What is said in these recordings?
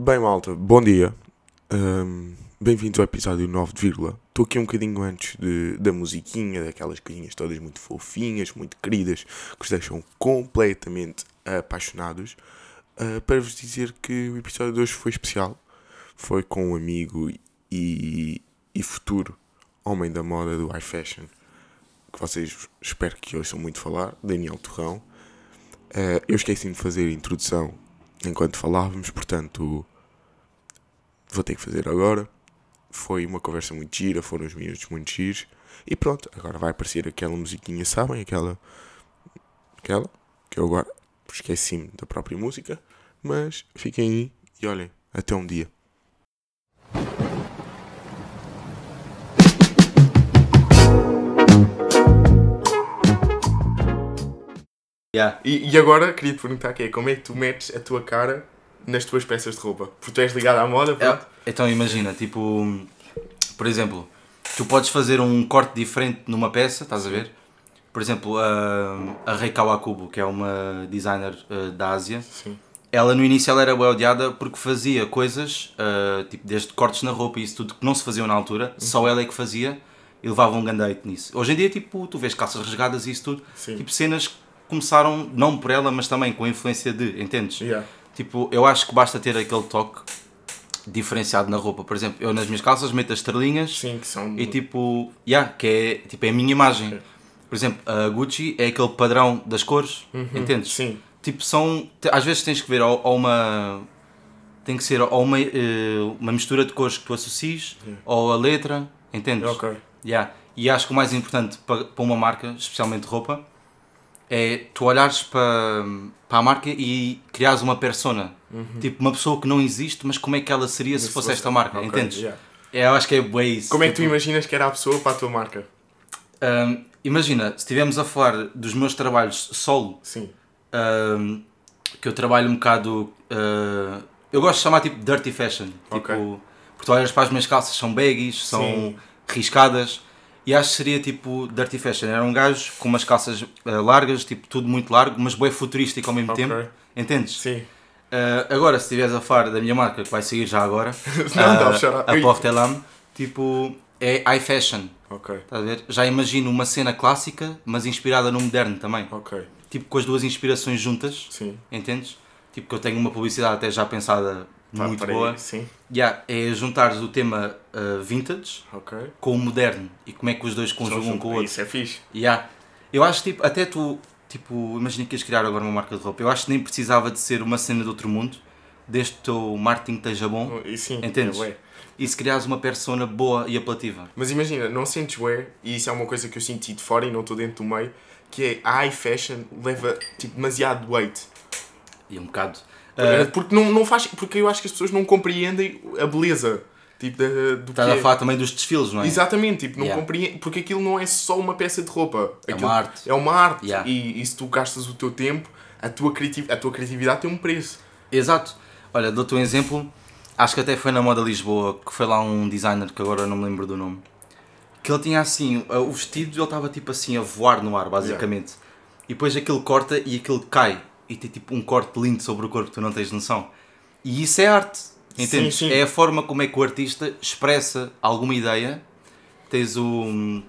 Bem, malta, bom dia. Ahm, Bem-vindos ao episódio 9 de vírgula. Estou aqui um bocadinho antes de, da musiquinha, daquelas coisinhas todas muito fofinhas, muito queridas, que os deixam completamente apaixonados, ah, para vos dizer que o episódio de hoje foi especial. Foi com um amigo e, e futuro homem da moda do high fashion, que vocês espero que ouçam muito falar, Daniel Torrão. Ah, eu esqueci de fazer a introdução enquanto falávamos, portanto vou ter que fazer agora. Foi uma conversa muito gira, foram uns minutos muito giros. E pronto, agora vai aparecer aquela musiquinha, sabem? Aquela. Aquela. Que eu agora esqueci-me da própria música. Mas fiquem aí e olhem, até um dia. Yeah. E, e agora queria te perguntar que é como é que tu metes a tua cara nas tuas peças de roupa? Porque tu és ligado à moda, pronto. É, então imagina, tipo, por exemplo, tu podes fazer um corte diferente numa peça, estás a ver? Por exemplo, a, a Rei Kawakubo, que é uma designer uh, da Ásia, Sim. ela no início ela era bem odiada porque fazia coisas, uh, tipo, desde cortes na roupa e isso tudo que não se faziam na altura, só ela é que fazia e levava um grande hate nisso. Hoje em dia, tipo, tu vês calças rasgadas e isso tudo, Sim. tipo, cenas que começaram, não por ela, mas também com a influência de, entendes? Yeah. Tipo, eu acho que basta ter aquele toque diferenciado na roupa. Por exemplo, eu nas minhas calças meto as estrelinhas Sim, que são. e tipo, yeah, que é, tipo, é a minha imagem. Por exemplo, a Gucci é aquele padrão das cores, entendes? Sim. Tipo, são. Às vezes tens que ver ou, ou uma. Tem que ser ou uma, eh, uma mistura de cores que tu associes, ou a letra, entendes? Ok. Yeah. E acho que o mais importante para uma marca, especialmente roupa, é tu olhares para, para a marca e criares uma persona. Tipo, uma pessoa que não existe, mas como é que ela seria se Se fosse fosse- esta marca, ok, entendes? yeah. É, eu acho que é bem isso. Como é que tu Tipo, imaginas que era a pessoa para a tua marca? hum, imagina, se estivermos a falar dos meus trabalhos solo, Sim. hum, que eu trabalho um bocado. uh, eu gosto de chamar tipo dirty fashion. Tipo, Ok. porque tu olhas para as minhas calças, são baggies, são Sim. riscadas. E acho que seria tipo dirty fashion. Era um gajo com umas calças uh, largas, tipo tudo muito largo, mas bem futurístico ao mesmo Ok. tempo. Entendes? Sim. Uh, agora, se estiveres a falar da minha marca, que vai sair já agora, Não, uh, a. Portelam, tipo, é high fashion. Ok. Estás a ver? Já imagino uma cena clássica, mas inspirada no moderno também. Ok. Tipo, com as duas inspirações juntas. Sim. Entendes? Tipo que eu tenho uma publicidade até já pensada Tá, muito boa. Sim. Yeah, é juntares o tema uh, vintage Ok. com o moderno e como é que os dois conjugam São- com o outro. Isso é fixe. Yeah. Eu acho tipo, até tu, tipo, imagina que ias criar agora uma marca de roupa. Eu acho que nem precisava de ser uma cena de outro mundo, desde que o teu marketing esteja bom E sim. Entendes? é e se criares uma persona boa e apelativa. Mas imagina, não sentes bué, e isso é uma coisa que eu senti de fora e não estou dentro do meio, que é a high fashion leva tipo, demasiado weight. E um bocado. Eh, Uh, Porque não, não faz. Porque eu acho que as pessoas não compreendem a beleza tipo, da, do Estás a é. falar também dos desfiles, não é? Exatamente, tipo, não Yeah. Porque aquilo não é só uma peça de roupa. É Aquilo uma arte. É uma arte. Yeah. E, e se tu gastas o teu tempo, a tua, criativ a tua criatividade tem um preço. Exato. Olha, dou-te um exemplo. Acho que até foi na Moda Lisboa que foi lá um designer que agora não me lembro do nome. Que ele tinha assim, uh, o vestido ele estava tipo assim a voar no ar, basicamente. E depois aquilo corta e aquilo cai. E tem tipo um corte lindo sobre o corpo, tu não tens noção. E isso é arte. Entendes? Sim, sim. É a forma como é que o artista expressa alguma ideia. Tens o.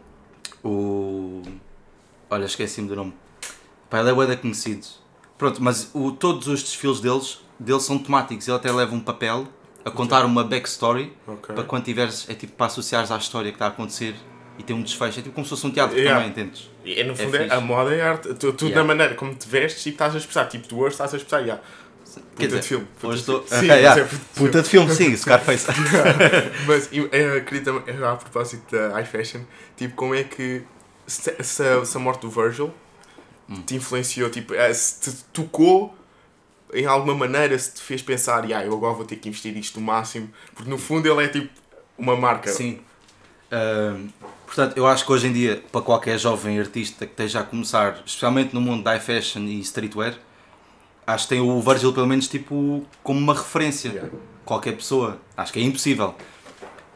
O. Olha, esqueci-me do nome. Pá, ele é da conhecido. Pronto, mas o, todos os desfiles deles, deles são temáticos. Ele até leva um papel a contar uma backstory Ok. para quando tiveres, é tipo para associares à história que está a acontecer e tem um desfecho. É tipo como se fosse um teatro Yeah. também, entendes? E, no É fundo, é fixe. a moda é arte. Tu, tu Yeah. da maneira como te vestes e estás a expressar. Tipo, tu hoje estás a expressar. Yeah. Puta Quer dizer, de filme. Puta de estou. filme. Sim, Ah, yeah. é puta Puta de filme, sim, Scarface. Mas eu, eu queria também, a propósito da high fashion, tipo, como é que se, se, a- se a morte do Virgil Hum. te influenciou, tipo, eh, se te tocou em alguma maneira, se te fez pensar, yeah, eu agora vou ter que investir isto no máximo, porque no fundo ele é tipo uma marca. Sim. Ahm, portanto, eu acho que hoje em dia, para qualquer jovem artista que esteja a começar, especialmente no mundo da fashion e streetwear, acho que tem o Virgil pelo menos tipo como uma referência. Yeah. Qualquer pessoa. Acho que é impossível.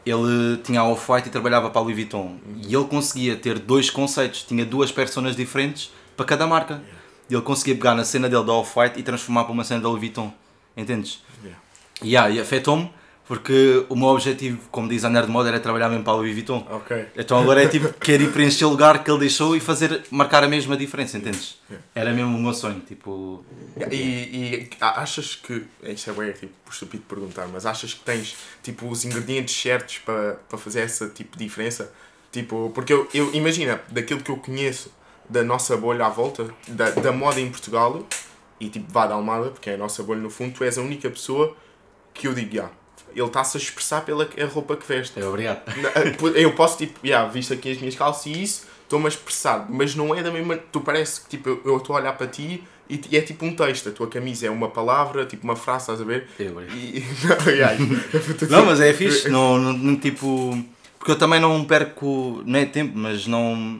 Ele tinha a Off-White e trabalhava para a Louis Vuitton. E ele conseguia ter dois conceitos, tinha duas personas diferentes para cada marca. E ele conseguia pegar na cena dele da Off-White e transformar para uma cena da Louis Vuitton. Entendes? Yeah. Yeah, e afetou-me porque o meu objetivo como designer de moda era trabalhar mesmo para a Louis Vuitton. Ok. Então agora é tipo, quero ir preencher o lugar que ele deixou e fazer, marcar a mesma diferença, entendes? Yeah. Era mesmo o meu sonho, tipo... E, e achas que. Isto é bem tipo, estúpido perguntar, mas achas que tens tipo os ingredientes certos para, para fazer essa tipo diferença? Tipo, porque eu, eu imagina, daquilo que eu conheço da nossa bolha à volta, da, da moda em Portugal, e tipo vá da Almada, porque é a nossa bolha no fundo, tu és a única pessoa que eu digo, já, ele está-se a expressar pela roupa que veste. É, obrigado. Eu posso, tipo, yeah, visto aqui as minhas calças e isso, estou-me a expressar, mas não é da mesma. Tu parece que, tipo, eu- estou a olhar para ti e, e é tipo um texto. A tua camisa é uma palavra, tipo uma frase, estás a ver? É, obrigado. E. Não, yeah, Não, mas é fixe, não, não, tipo... Porque eu também não perco, não é tempo, mas não...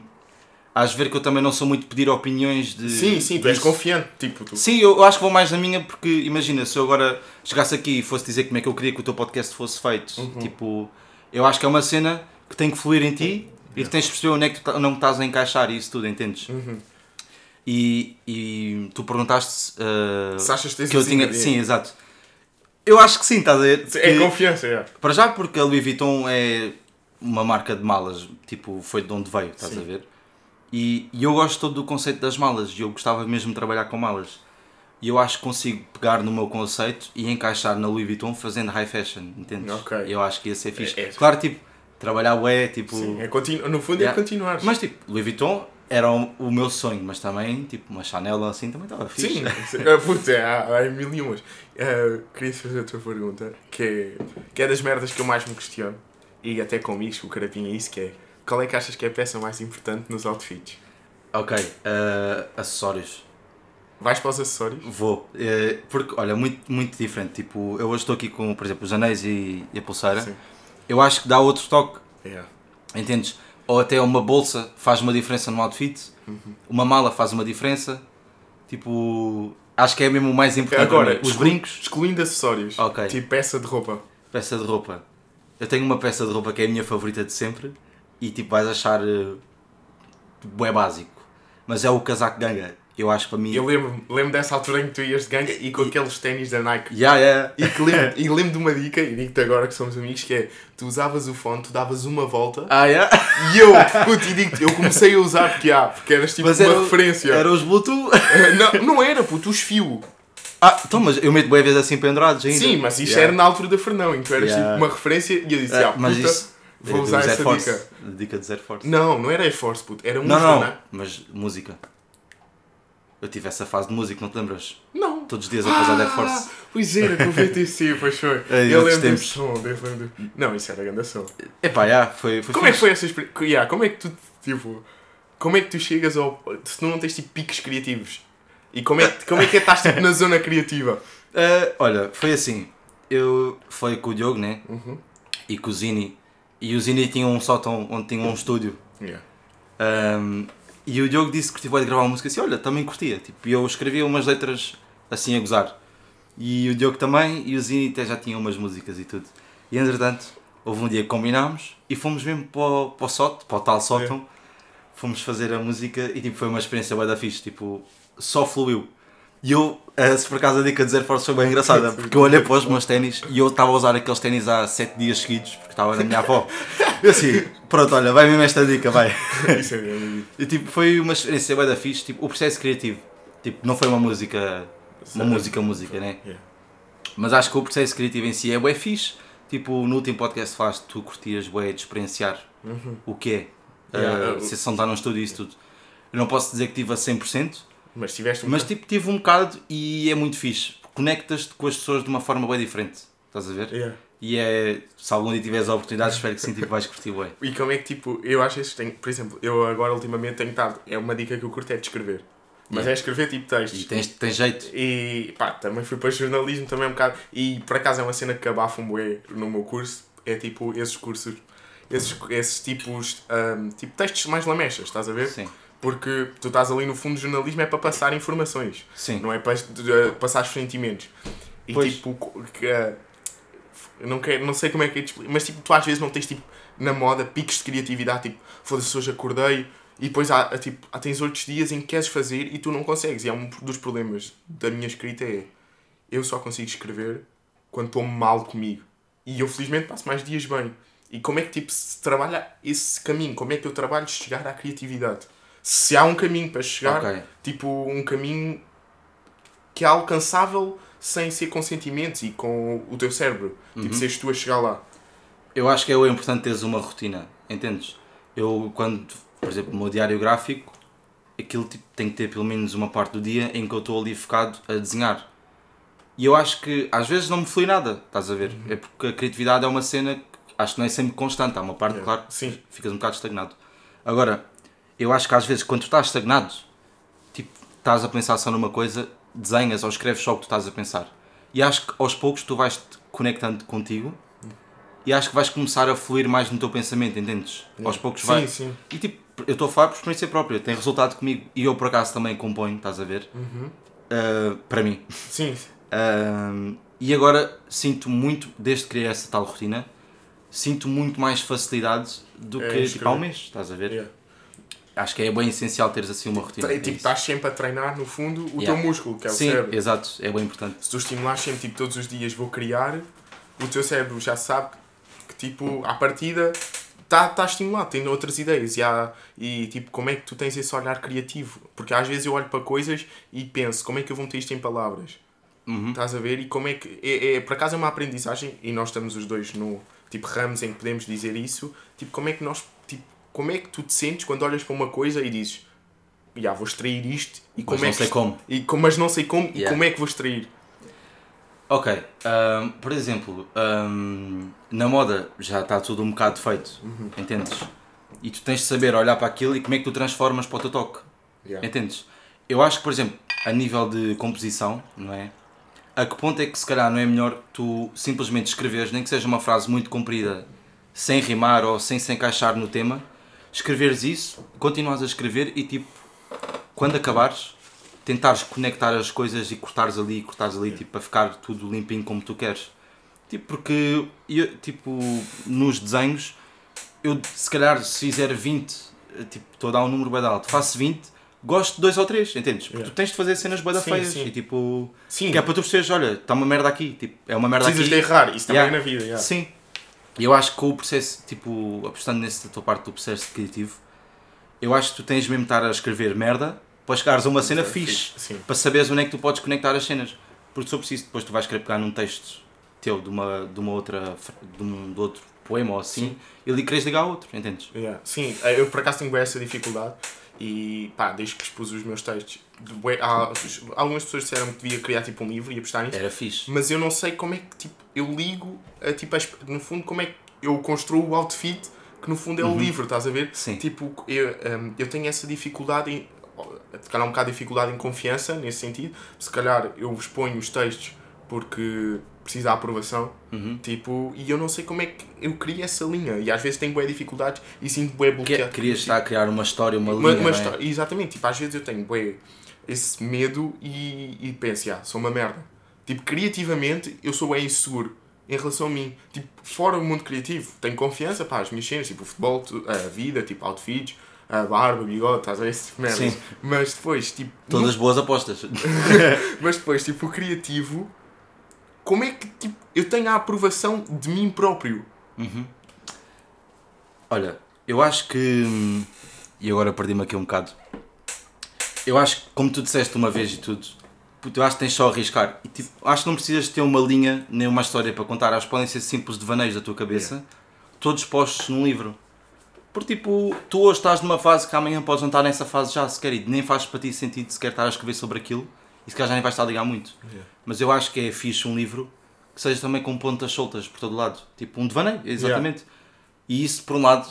Hás de ver que eu também não sou muito pedir opiniões de... Sim, sim, tu és confiante. Tipo, tu. Sim, eu, eu acho que vou mais na minha porque, imagina, se eu agora chegasse aqui e fosse dizer como é que eu queria que o teu podcast fosse feito, Uhum. tipo, eu acho que é uma cena que tem que fluir em ti e que tens de perceber onde é que tu tá- não estás a encaixar e isso tudo, entendes? Uhum. E, e tu perguntaste uh, Se achas que tens que eu os tinha. Sim, exato. Eu acho que sim, estás a ver? É Que- confiança, é. para já porque a Louis Vuitton é uma marca de malas, tipo, foi de onde veio, estás Sim. a ver? E, e eu gosto todo do conceito das malas, e eu gostava mesmo de trabalhar com malas. E eu acho que consigo pegar no meu conceito e encaixar na Louis Vuitton fazendo high fashion, entendes? Ok. Eu acho que ia ser fixe. É- é- Claro, tipo, trabalhar bué, tipo... Sim, é continu... No fundo Yeah. é continuar. Mas tipo, Louis Vuitton era o, o meu sonho, mas também, tipo, uma Chanel assim também estava fixe. Sim, ah, putz, é, há, há mil e umas. Ah, queria fazer outra pergunta, que é, que é das merdas que eu mais me questiono, e até com isso, o carapinha é isso, que é, qual é que achas que é a peça mais importante nos outfits? Ok, uh, acessórios. Vais para os acessórios? Vou, eh, porque olha, muito, muito diferente. Tipo, eu hoje estou aqui com, por exemplo, os anéis e, e a pulseira. Sim. Eu acho que dá outro toque, Yeah. entendes? Ou até uma bolsa faz uma diferença no outfit, Uhum. uma mala faz uma diferença. Tipo, acho que é mesmo o mais importante. Agora, mim. os brincos, Excluindo acessórios, Ok. tipo peça de roupa. peça de roupa. Eu tenho uma peça de roupa que é a minha favorita de sempre e tipo vais achar uh, é básico, mas é o casaco ganga. Eu acho que para mim. Eu lembro, lembro dessa altura em que tu ias de ganga e com aqueles ténis da Nike. Yeah, yeah. E, que lembro, e lembro de uma dica, e digo-te agora que somos amigos, que é, tu usavas o fone, tu davas uma volta, Ah, yeah. e eu, puto, e digo-te, eu comecei a usar porque há, porque eras tipo Mas uma era, referência. era os Bluetooth. Não, não era, puto, os fios. Ah, então, mas eu meto bem vezes assim pendurados ainda. Sim, mas isto Yeah. era na altura da Fernão, em que tu eras Yeah. tipo uma referência e eu disse, Ah, ah, mas puta, isso. Vou é usar essa Force. dica. Dica de Air Force. Não, não era Air Force, puto, era não, música, não, não é? mas música. Eu tive essa fase de música, não te lembras? Não. Todos os dias a passar Air Ah, Force. pois era, com o VTC, pois foi. Ei, eu lembro desse som, desse lembro. Não, isso era grande som. Epá, já, foi, foi Como é que fixe. foi essa experiência? Yeah, como é que tu, tipo, como é que tu chegas ao... Se tu não tens, tipo, picos criativos? E como é, que- como é que é estás, tipo, na zona criativa? Ah, olha, foi assim. Eu falei com o Diogo, né? Uhum. E com o Zini. E o Zini tinha um sótão onde tinha um estúdio. Yeah. Um, e o Diogo disse que curtia bué de gravar uma música assim, olha, também curtia. Tipo, e eu escrevia umas letras assim a gozar. E o Diogo também, e o Zini até já tinha umas músicas e tudo. E entretanto, houve um dia que combinámos e fomos mesmo para o, para o sótão, para o tal sótão. Fomos fazer a música e tipo, foi uma experiência bué da fixe, tipo, só fluiu. E eu, eh, se por acaso a dica de Zero Force foi bem engraçada, porque eu olhei para os meus ténis e eu estava a usar aqueles ténis há 7 dias seguidos, porque estava na minha avó. Eu assim, pronto, olha, vai mesmo esta dica, vai. Isso é. E tipo, foi uma experiência bem da fixe, tipo, o processo criativo. Tipo, não foi uma música, uma Sim. música, música, né? Yeah. Mas acho que o processo criativo em si é bué fixe. Tipo, no último podcast falaste, tu curtias bué de experienciar o que é. Yeah, uh, sessão está num estúdio e isso tudo. Eu não posso dizer que tive a 100%, Mas tiveste um... mas tipo, tive um bocado e é muito fixe. Conectas-te com as pessoas de uma forma bem diferente. Estás a ver? Yeah. E é, se algum dia tiveres a oportunidade, espero que sim, tipo, vais curtir bué. E como é que, tipo, eu acho que tenho... Por exemplo, eu agora ultimamente tenho estado... É uma dica que eu curto é de escrever. Mas Yeah. é escrever, tipo, textos. E tens, tens jeito. E pá, também fui para jornalismo também um bocado. E por acaso é uma cena que abafa um bué no meu curso. É tipo esses cursos, esses, esses tipos, ahm, tipo textos mais lamechas, estás a ver? Sim, Porque tu estás ali no fundo do jornalismo é para passar informações, sim. não é para eh, passar os sentimentos. E Pois. tipo, que, eh, não, quero, não sei como é que é de explicar, mas tipo, tu às vezes não tens tipo na moda picos de criatividade, tipo, foda-se, hoje acordei. E depois há, há, tipo, há, tens outros dias em que queres fazer e tu não consegues. E é um dos problemas da minha escrita é eu só consigo escrever quando estou mal comigo. E eu felizmente passo mais dias bem. E como é que tipo, se trabalha esse caminho? Como é que eu trabalho chegar à criatividade? Se há um caminho para chegar, Ok. tipo um caminho que é alcançável sem ser com sentimentos e com o teu cérebro. Tipo, seres tu a chegar lá. Eu acho que é o importante teres uma rotina, entendes? Eu, quando, por exemplo, no meu diário gráfico, aquilo tipo, tem que ter pelo menos uma parte do dia em que eu estou ali focado a desenhar. E eu acho que às vezes não me flui nada, estás a ver? É porque a criatividade é uma cena que acho que não é sempre constante. Há uma parte, Yeah. claro, Sim. ficas um bocado estagnado. Agora, eu acho que às vezes quando tu estás estagnado, tipo, estás a pensar só numa coisa, desenhas ou escreves só o que tu estás a pensar. E acho que aos poucos tu vais te conectando contigo e acho que vais começar a fluir mais no teu pensamento, entendes? Aos poucos Sim, vai. sim. E tipo, eu estou a falar por experiência própria, tem resultado comigo. E eu por acaso também componho, estás a ver? Uhum. Uh, para mim. Sim. Um, e agora sinto muito, desde que criei essa tal rotina, sinto muito mais facilidade do É que tipo, há um mês, estás a ver? Yeah. Acho que é bem essencial teres assim uma rotina. Tre- é tipo, estás sempre a treinar, no fundo, o Yeah. teu músculo, que é o Sim, cérebro. exato, é bem importante. Se tu estimulares sempre, tipo, todos os dias vou criar, o teu cérebro já sabe que, tipo, à partida está tá estimulado, tem outras ideias. E, há, e, tipo, como é que tu tens esse olhar criativo? Porque às vezes eu olho para coisas e penso, como é que eu vou meter isto em palavras? Uhum. Estás a ver? E como é que. É, é, por acaso é uma aprendizagem, e nós estamos os dois no tipo ramos em que podemos dizer isso. Tipo, como é que nós. Como é que tu te sentes quando olhas para uma coisa e dizes, já vou extrair isto e como não é que. sei como. E, como- mas não sei como e Yeah. como é que vou extrair. Ok, ahm, por exemplo, ahm, na moda já está tudo um bocado feito, Uhum. entendes? E tu tens de saber olhar para aquilo e como é que tu transformas para o teu toque, Yeah. entendes? Eu acho que, por exemplo, a nível de composição, não é? A que ponto é que se calhar não é melhor tu simplesmente escreveres, nem que seja uma frase muito comprida, sem rimar ou sem se encaixar no tema, escreveres isso, continuas a escrever e tipo, quando acabares, tentares conectar as coisas e cortares ali, cortares ali, tipo, para ficar tudo limpinho como tu queres. Tipo, porque, eu, tipo, nos desenhos, eu se calhar se fizer 20, eh, tipo, estou a dar um número bem alto, faço 20, gosto de dois ou três, entendes? Porque Yeah. tu tens de fazer cenas Sim, feias sim. e tipo, Sim, que é para tu perceberes, olha, está uma merda aqui, tipo, é uma merda precisas aqui. de errar, isso também Yeah. é na vida. yeah. Sim. E eu acho que com o processo, tipo, apostando nessa tua parte do processo criativo, eu acho que tu tens mesmo de estar a escrever merda para chegares a uma cena fixe, Sim. para saberes onde é que tu podes conectar as cenas. Porque se eu preciso, depois tu vais querer pegar num texto teu de uma, de uma outra, de um de outro poema ou assim, Sim. e ali queres ligar a outro, entendes? Yeah. Sim, eh, eu por acaso tenho essa dificuldade e pá, desde que expus os meus textos, há- algumas pessoas disseram que devia criar tipo um livro e apostar nisso, Era fixe. mas eu não sei como é que tipo, eu ligo, a, tipo, as- no fundo, como é que eu construo o outfit que no fundo é o livro, estás a ver? Uhum. Sim. Tipo, eu, hum, eu tenho essa dificuldade em. Se calhar um bocado de dificuldade em confiança nesse sentido. Se calhar eu exponho os textos porque precisa de aprovação. Uhum. Tipo, e eu não sei como é que eu crio essa linha. E às vezes tenho boas dificuldades e sinto Que, bloqueado. querias estar a criar uma história, uma, Uma- linha, uma é? Exatamente, tipo, às vezes eu tenho bué, esse medo e, e penso, ah, sou uma merda. Tipo, criativamente eu sou bem inseguro em relação a mim. Tipo, fora o mundo criativo, tenho confiança, pá, as minhas cenas, tipo, o futebol, a vida, tipo, outfits, a barba, bigode, estás a ver, esse merdas. Sim. Mas depois, tipo, Todas boas apostas. mas depois, tipo, o criativo, como é que, tipo, eu tenho a aprovação de mim próprio? Olha, eu acho que. E agora perdi-me aqui um bocado. Eu acho que, como tu disseste uma vez e tudo, eu acho que tens só a arriscar. E, tipo, acho que não precisas ter uma linha nem uma história para contar. Acho que podem ser simples devaneios da tua cabeça, todos postos num livro. Porque, tipo, tu hoje estás numa fase que amanhã podes não estar nessa fase já sequer e nem faz para ti sentido sequer estar a escrever sobre aquilo e se calhar já nem vais estar a ligar muito. Mas eu acho que é fixe um livro que seja também com pontas soltas por todo lado. Tipo um devaneio, exatamente. E isso, por um lado,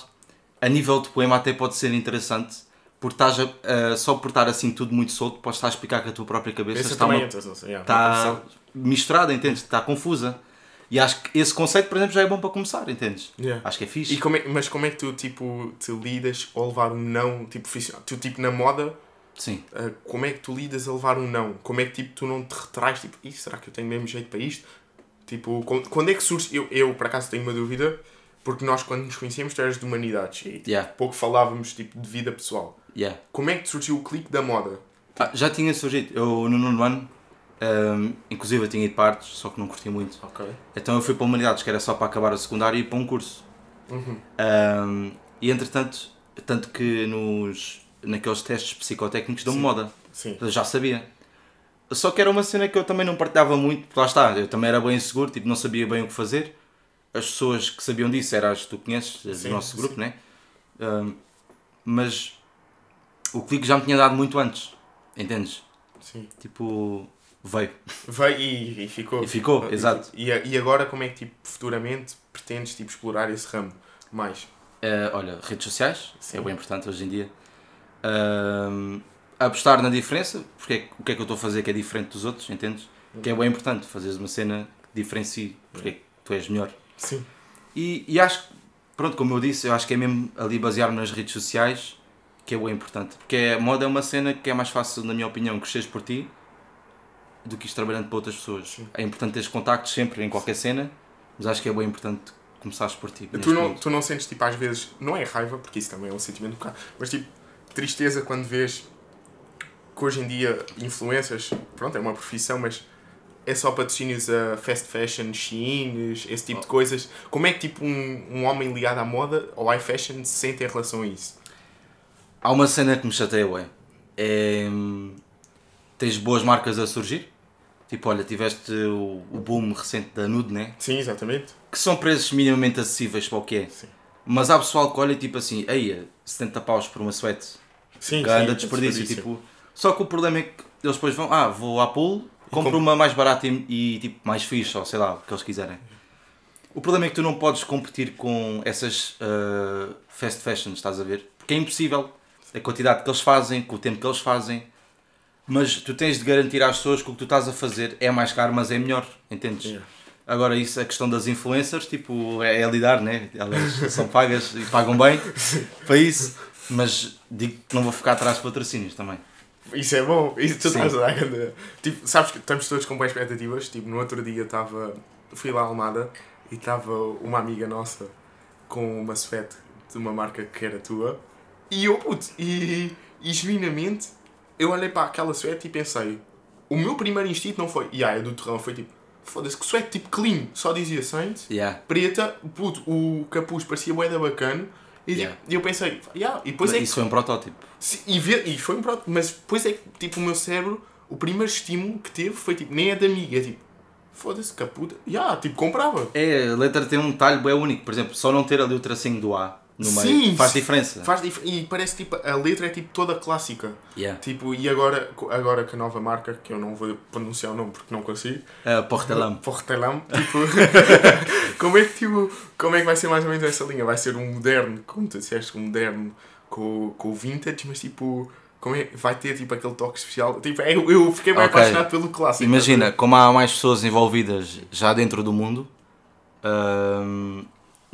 a nível de poema até pode ser interessante, porque estás a- a- só por estar assim tudo muito solto, podes estar a explicar que a tua própria cabeça Essa está, uma- é, yeah, está misturada, entendes? Está confusa. E acho que esse conceito, por exemplo, já é bom para começar, entendes? Yeah. Acho que é fixe. Como é, mas como é que tu, tipo, te lidas ao levar um não, tipo, profissional? Tu, tipo, na moda, Sim. Uh, como é que tu lidas a levar um não? Como é que tipo, tu não te retrais? Tipo, Ih, será que eu tenho mesmo jeito para isto? Tipo, quando, é que surge? Eu, eu, por acaso, tenho uma dúvida, porque nós, quando nos conhecemos, tu eras de humanidades e tipo, Yeah. pouco falávamos tipo, de vida pessoal. Yeah. Como é que surgiu o clique da moda? Ah, já tinha surgido. Eu, no nono ano, Um, inclusive eu tinha ido para artes, só que não curti muito. Ok. Então eu fui para humanidades, que era só para acabar a secundária e ir para um curso. Uhum. Um, e entretanto, tanto que nos, naqueles testes psicotécnicos dão moda. Sim. Eu já sabia. Só que era uma cena que eu também não partilhava muito, porque lá está, eu também era bem inseguro, tipo, não sabia bem o que fazer. As pessoas que sabiam disso eram as que tu conheces, Sim, do nosso grupo, sim. né? Um, mas o clique já me tinha dado muito antes, entendes? Sim. Tipo, veio. Veio e, e ficou. E ficou, exato. E, e agora como é que tipo, futuramente pretendes tipo, explorar esse ramo mais? Uh, olha, redes sociais, Sim. é bem importante hoje em dia. Um, apostar na diferença, porque é, o que é que eu estou a fazer que é diferente dos outros, entendes? Que é bem importante, fazeres uma cena que diferencie, porque é que tu és melhor. Sim. E, e acho que, pronto, como eu disse, eu acho que é mesmo ali basear-me nas redes sociais que é bem importante. Porque a moda é uma cena que é mais fácil, na minha opinião, cresceres por ti do que ir trabalhando para outras pessoas. Sim. É importante teres contactos sempre em qualquer cena, mas acho que é bem importante começares por ti. Tu não, momento. tu não sentes tipo às vezes, não é raiva, porque isso também é um sentimento do bocado, mas tipo tristeza quando vês que hoje em dia influências, pronto, é uma profissão, mas é só patrocínios a fast fashion, Shein, esse tipo de coisas. Como é que tipo um, um homem ligado à moda ou high fashion se sente em relação a isso? Há uma cena que me chateia, ué. É. hum, Tens boas marcas a surgir. Tipo, olha, tiveste o, o boom recente da Nude, né? Sim, exatamente. Que são preços minimamente acessíveis para o que é. Sim. Mas há pessoal que olha tipo assim, eia, 70 paus por uma sweat. Sim, sim, anda desperdício. Tipo, só que o problema é que eles depois vão, ah, vou à pool, compro uma mais barata e, e, tipo mais fixe, ou sei lá, o que eles quiserem. O problema é que tu não podes competir com essas ah, fast fashions, estás a ver? Porque é impossível. A quantidade que eles fazem, com o tempo que eles fazem. Mas tu tens de garantir às pessoas que o que tu estás a fazer é mais caro, mas é melhor, entendes? Yeah. Agora, isso, a questão das influencers, tipo, é, é lidar, né? Elas são pagas e pagam bem para isso. Mas digo que não vou ficar atrás de patrocínios também. Isso é bom, isso tu estás a dar grande- Tipo, sabes que estamos todos com boas expectativas. Tipo, no outro dia estava. Fui lá a Almada e estava uma amiga nossa com uma suéte de uma marca que era tua. E eu, puto, e, e genuinamente eu olhei para aquela suéte e pensei. O meu primeiro instinto não foi. E ah, é do terrão, foi tipo. Foda-se, que suéte tipo clean, só dizia Saints. Yeah. Preta, puto, o capuz parecia bué bacana. E, Yeah. eu pensei, yeah. e depois é que isso foi um protótipo. Sim, e, ver, e foi um pronto, mas depois é que tipo, o meu cérebro, o primeiro estímulo que teve foi tipo, nem é de amiga, é tipo, foda-se, que puta, yeah, tipo, comprava. É, a letra tem um detalhe bem único. Por exemplo, só não ter ali o tracinho do A no meio Sim, faz diferença. Faz dif- e parece tipo, a letra é tipo toda clássica. Yeah. Tipo, e agora, agora que a nova marca, que eu não vou pronunciar o nome porque não consigo, Uh, Portelam. Portelam, tipo, como é que tipo, como é que vai ser mais ou menos essa linha? Vai ser um moderno, como tu disseste, um moderno com, com o vintage, mas tipo, como é, vai ter tipo aquele toque especial. Tipo, eu, eu fiquei bem Ok. apaixonado pelo clássico. Imagina, como há mais pessoas envolvidas já dentro do mundo, hum,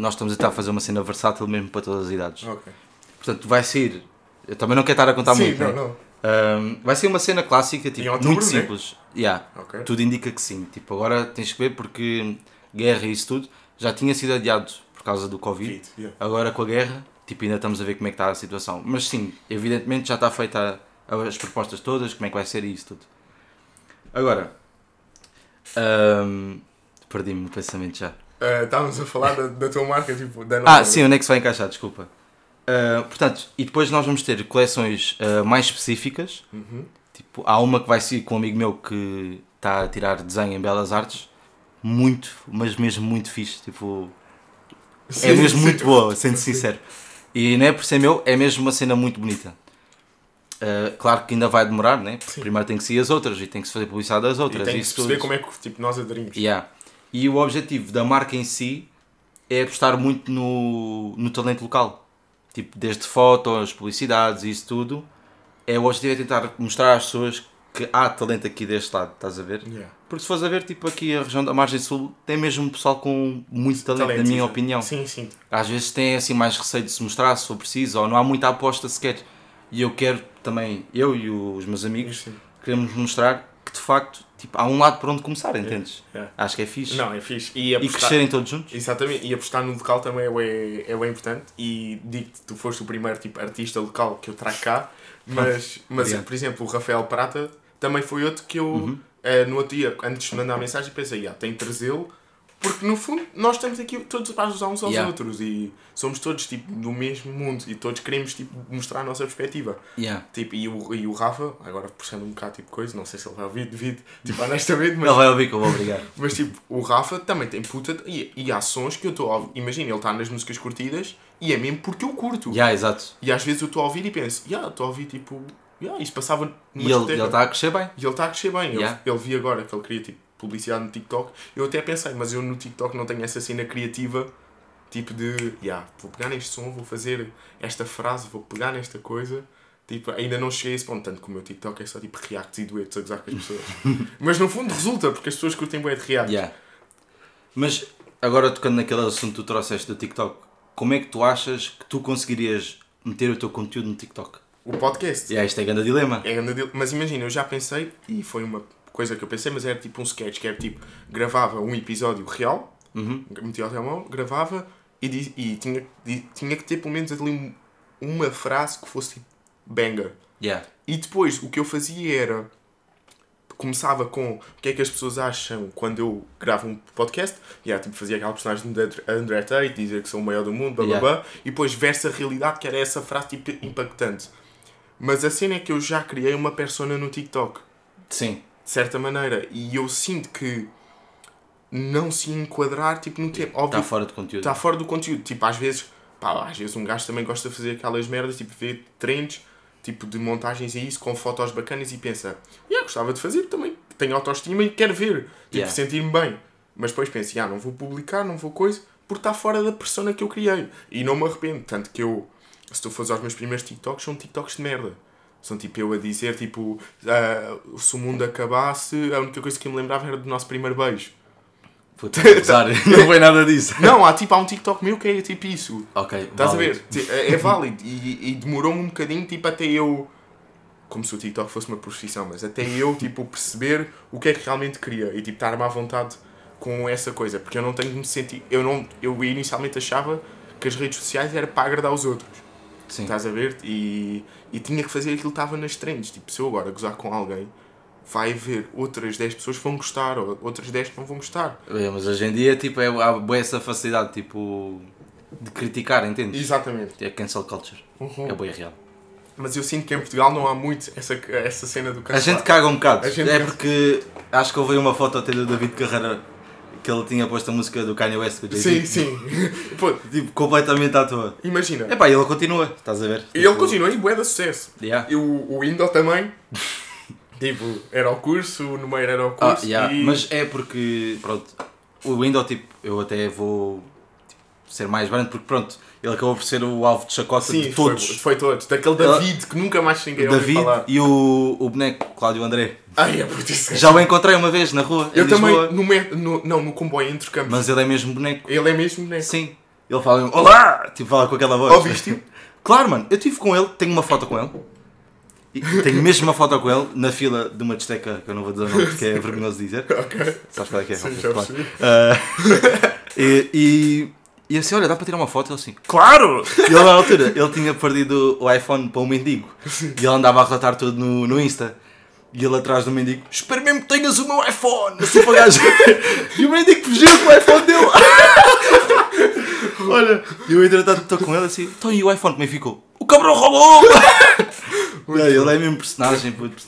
nós estamos a tentar fazer uma cena versátil mesmo para todas as idades. Ok. Portanto, vai ser. Eu também não quero estar a contar Sim, muito, não, né? não. Hum, vai ser uma cena clássica, tipo, outubro, muito né? simples. Yeah. Ok. Tudo indica que sim. Tipo, agora tens que ver porque guerra e isso tudo já tinha sido adiado por causa do Covid. Fit, yeah. Agora com a guerra, tipo, ainda estamos a ver como é que está a situação. Mas sim, evidentemente já está feita as propostas todas, como é que vai ser isso tudo. Agora, hum, perdi-me no pensamento já. Ah, estávamos a falar da, da tua marca, tipo, da. Ah, sim, onde é que se vai encaixar? Desculpa. Uh, portanto, e depois nós vamos ter coleções uh, mais específicas. Uhum. Tipo, há uma que vai ser com um amigo meu que está a tirar desenho em Belas Artes. Muito, mas mesmo muito fixe. Tipo, é Sim, mesmo sim. muito boa, sendo sincero. E não é por ser meu, é mesmo uma cena muito bonita. Uh, claro que ainda vai demorar, né? Primeiro tem que sair as outras e tem que se fazer publicidade das E outras. tem que se perceber como é que tipo, nós aderimos. Yeah. E o objetivo da marca em si é apostar muito no, no talento local. Tipo, desde fotos, publicidades e isso tudo. É o objetivo é tentar mostrar às pessoas que há talento aqui deste lado, estás a ver? Yeah. Porque se fores a ver, tipo, aqui a região da Margem Sul tem mesmo pessoal com muito talento, Talento, na minha exato. opinião. Sim, sim. Às vezes tem assim mais receio de se mostrar se for preciso, ou não há muita aposta sequer. E eu quero também, eu e os meus amigos, Sim. queremos mostrar que de facto tipo, há um lado para onde começar, entendes? Yeah. Acho que é fixe. Não, é fixe. E, E apostar- crescerem todos juntos? Exatamente, e apostar no local também é, bué- é bem importante. E digo-te, tu foste o primeiro tipo, artista local que eu trago cá, mas, mas por exemplo, o Rafael Prata também foi outro que eu, eh, no outro dia, antes de mandar a mensagem, pensei, ah, tenho que trazê-lo, porque no fundo nós estamos aqui todos para ajudar uns aos Yeah. outros e somos todos tipo do mesmo mundo e todos queremos tipo, mostrar a nossa perspectiva. Yeah. Tipo, e, o, e o Rafa, agora puxando um bocado tipo coisa, não sei se ele vai ouvir devido, tipo, honestamente, mas Ele vai ouvir que eu vou obrigar. mas tipo, o Rafa também tem puta. E, e há sons que eu estou a ouvir. Imagina, ele está nas músicas curtidas e é mesmo porque eu curto. Yeah, exato. E às vezes eu estou a ouvir e penso, yeah, estou a ouvir tipo. Yeah, isto passava numa E ele discoteca." está a crescer bem. E ele está a crescer bem. Ele- Yeah. Ele, viu agora que ele queria tipo, publicidade no TikTok. Eu até pensei, mas eu no TikTok não tenho essa cena criativa. Tipo de, yeah, vou pegar neste som, vou fazer esta frase, vou pegar nesta coisa. Tipo, ainda não cheguei a esse ponto, tanto que o meu TikTok é só tipo reacts e duetos a gozar com as pessoas. mas no fundo resulta, porque as pessoas curtem bem de react. Yeah. Mas agora tocando naquele assunto que tu trouxeste do TikTok, como é que tu achas que tu conseguirias meter o teu conteúdo no TikTok? O podcast. Yeah, isto é grande dilema. É grande dele. Mas imagina, eu já pensei, e foi uma coisa que eu pensei, mas era tipo um sketch, que era tipo, gravava um episódio real, Uhum. metia o telemóvel, gravava e, e tinha, tinha que ter pelo menos ali um- uma frase que fosse tipo banger. Yeah. E depois o que eu fazia era. Começava com o que é que as pessoas acham quando eu gravo um podcast. E yeah, tipo, fazia aquela personagem de André- André Tate, dizer que sou o maior do mundo, blá blá Yeah. blá. E depois versa a realidade, que era essa frase tipo impactante. Mas a cena é que eu já criei uma persona no TikTok Sim. De certa maneira, e eu sinto que não se enquadrar tipo, no tempo. Está fora de conteúdo. está fora do conteúdo. Tipo, às vezes, pá, às vezes um gajo também gosta de fazer aquelas merdas, tipo, ver trends, tipo, de montagens e isso, com fotos bacanas e pensa, yeah, gostava de fazer também, tenho autoestima e quero ver, tipo, Yeah. sentir-me bem. Mas depois penso, yeah, não vou publicar, não vou coisa, porque está fora da persona que eu criei. E não me arrependo, tanto que eu, se tu fores aos meus primeiros TikToks, são TikToks de merda. São tipo eu a dizer, tipo, ah, se o mundo acabasse, a única coisa que eu me lembrava era do nosso primeiro beijo. Puta, não foi nada disso. Não, há tipo, há um TikTok meu que é tipo isso. Ok, Estás válido. a ver? É, é válido. E, e demorou-me um bocadinho, tipo, até eu. Como se o TikTok fosse uma profissão, mas até eu, tipo, perceber o que é que realmente queria e, tipo, estar-me à vontade com essa coisa. Porque eu não tenho me sentir. Eu, não, eu inicialmente achava que as redes sociais era para agradar os outros. Sim. Estás a ver? E, e tinha que fazer aquilo que estava nas trends. Tipo, se eu agora gozar com alguém, vai haver outras 10 pessoas que vão gostar, ou outras 10 que não vão gostar. É, mas hoje em dia tipo, é, há essa facilidade tipo, de criticar, entendes? Exatamente. É cancel culture. Uhum. É boa e real. Mas eu sinto que em Portugal não há muito essa, essa cena do A cancelar. gente caga um bocado. A é caga. porque acho que houve uma foto até do David Carreira que ele tinha posto a música do Kanye West com o Sim, Jay-Z. sim. Pô, Tipo, completamente à toa. imagina. Epá, e ele continua, estás a ver? E ele Tipo, continua em bué de sucesso. Yeah. E o, o Indo também. tipo, era o curso, o Numeiro era o Ah, curso. yeah, e... Mas é porque, pronto, o Windows, tipo, eu até vou ser mais grande porque, pronto, ele acabou por ser o alvo de chacota Sim, de foi, todos. foi todos. Daquele David que nunca mais ninguém O ouviu David falar. e o, o boneco Cláudio André. Ai, é por isso. Já o encontrei uma vez na rua, Eu também, no, no, não, no comboio entre campos. mas ele é mesmo boneco. Ele é mesmo, né? Sim. Ele fala olá! Tipo, fala com aquela voz. Ouviste? Claro, mano, eu estive com ele, tenho uma foto com ele. E tenho mesmo uma foto com ele na fila de uma desteca, que eu não vou dizer nome porque é vergonhoso dizer. ok. Sabes qual é que é? Sim, claro. Ah, e, e, assim, olha, dá para tirar uma foto? Ele assim, claro! E ele na altura, ele tinha perdido o iPhone para um mendigo. E ele andava a relatar tudo no, no Insta. E ele atrás do mendigo, espero mesmo que tenhas o meu iPhone! Assim para o gajo. E o mendigo fugiu com o iPhone dele. Olha, e eu entretanto estou com ele assim, então e o iPhone como é que ficou? O cabrão roubou! Não, ele é mesmo personagem, puto.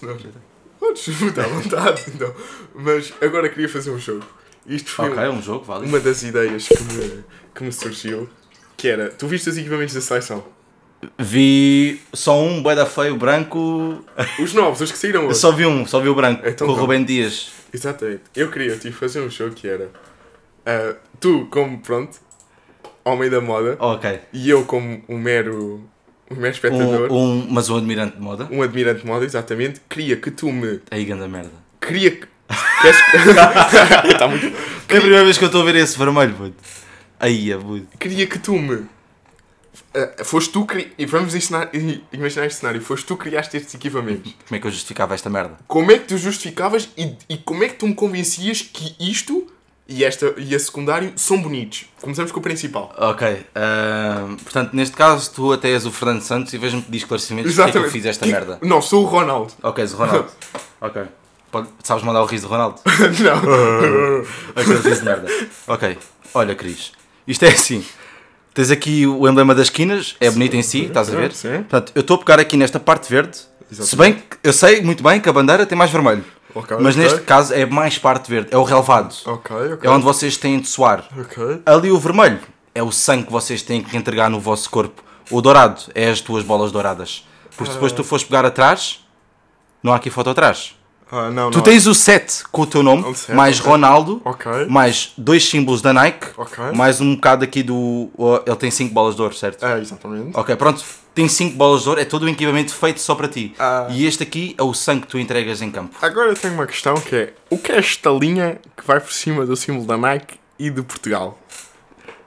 Podes, muito à vontade. Então. Mas agora queria fazer um jogo. Isto foi Ok, é um jogo, vale. uma das ideias que me, que me surgiu. Que era, tu viste os equipamentos da seleção? Vi só um, boeda feio, branco. Os novos, os que saíram Eu hoje. só vi um, só vi o branco, Então com o tá. Rubem Dias. Exatamente. Eu queria tipo, fazer um jogo que era ah, tu como pronto, homem da moda, Ok. e eu como um mero, um mero espectador, Um, um, mas um admirante de moda. um admirante de moda, exatamente, queria que tu me. Aí ganda merda. Queria que. Queres- Tá muito- É a primeira vez que eu estou a ver esse vermelho, puto. Aí, é puto. Queria que tu me. ah, foste tu que. E vamos ensinar, imaginar este cenário. Foste tu que criaste estes equipamentos. Como é que eu justificava esta merda? Como é que tu justificavas e, e como é que tu me convencias que isto e, esta, e a secundário são bonitos? Começamos com o principal. Ok. ahm, portanto, neste caso, tu até és o Fernando Santos e vejo-me pedir esclarecimentos porque é que eu fiz esta Que- merda. Não, sou o Ronaldo. Ok, és o Ronaldo. ok. Pode- Sabes mandar o riso do Ronaldo? não. Aquele riso de merda. Ok. Olha, Cris. Isto é assim. Tens aqui o emblema das esquinas, é bonito em si, estás a ver? Sim. Portanto, eu estou a pegar aqui nesta parte verde. Se bem que eu sei muito bem que a bandeira tem mais vermelho. Ok, mas ok. neste caso é mais parte verde, é o relevado. Ok, ok. É onde vocês têm de suar. Ali o vermelho é o sangue que vocês têm que entregar no vosso corpo. O dourado é as tuas bolas douradas. Porque depois tu fores pegar atrás, não há aqui foto atrás. Ah, não, Tu não. tens o 7 com o teu nome, Um sete, mais ok. Ronaldo, Ok. mais dois símbolos da Nike, Ok. mais um bocado aqui do. o- Ele tem 5 bolas de ouro, certo? É, exatamente. Ok, pronto. Tem 5 bolas de ouro, é todo o equipamento feito só para ti. Ah. E este aqui é o sangue que tu entregas em campo. Agora eu tenho uma questão que é: o que é esta linha que vai por cima do símbolo da Nike e de Portugal?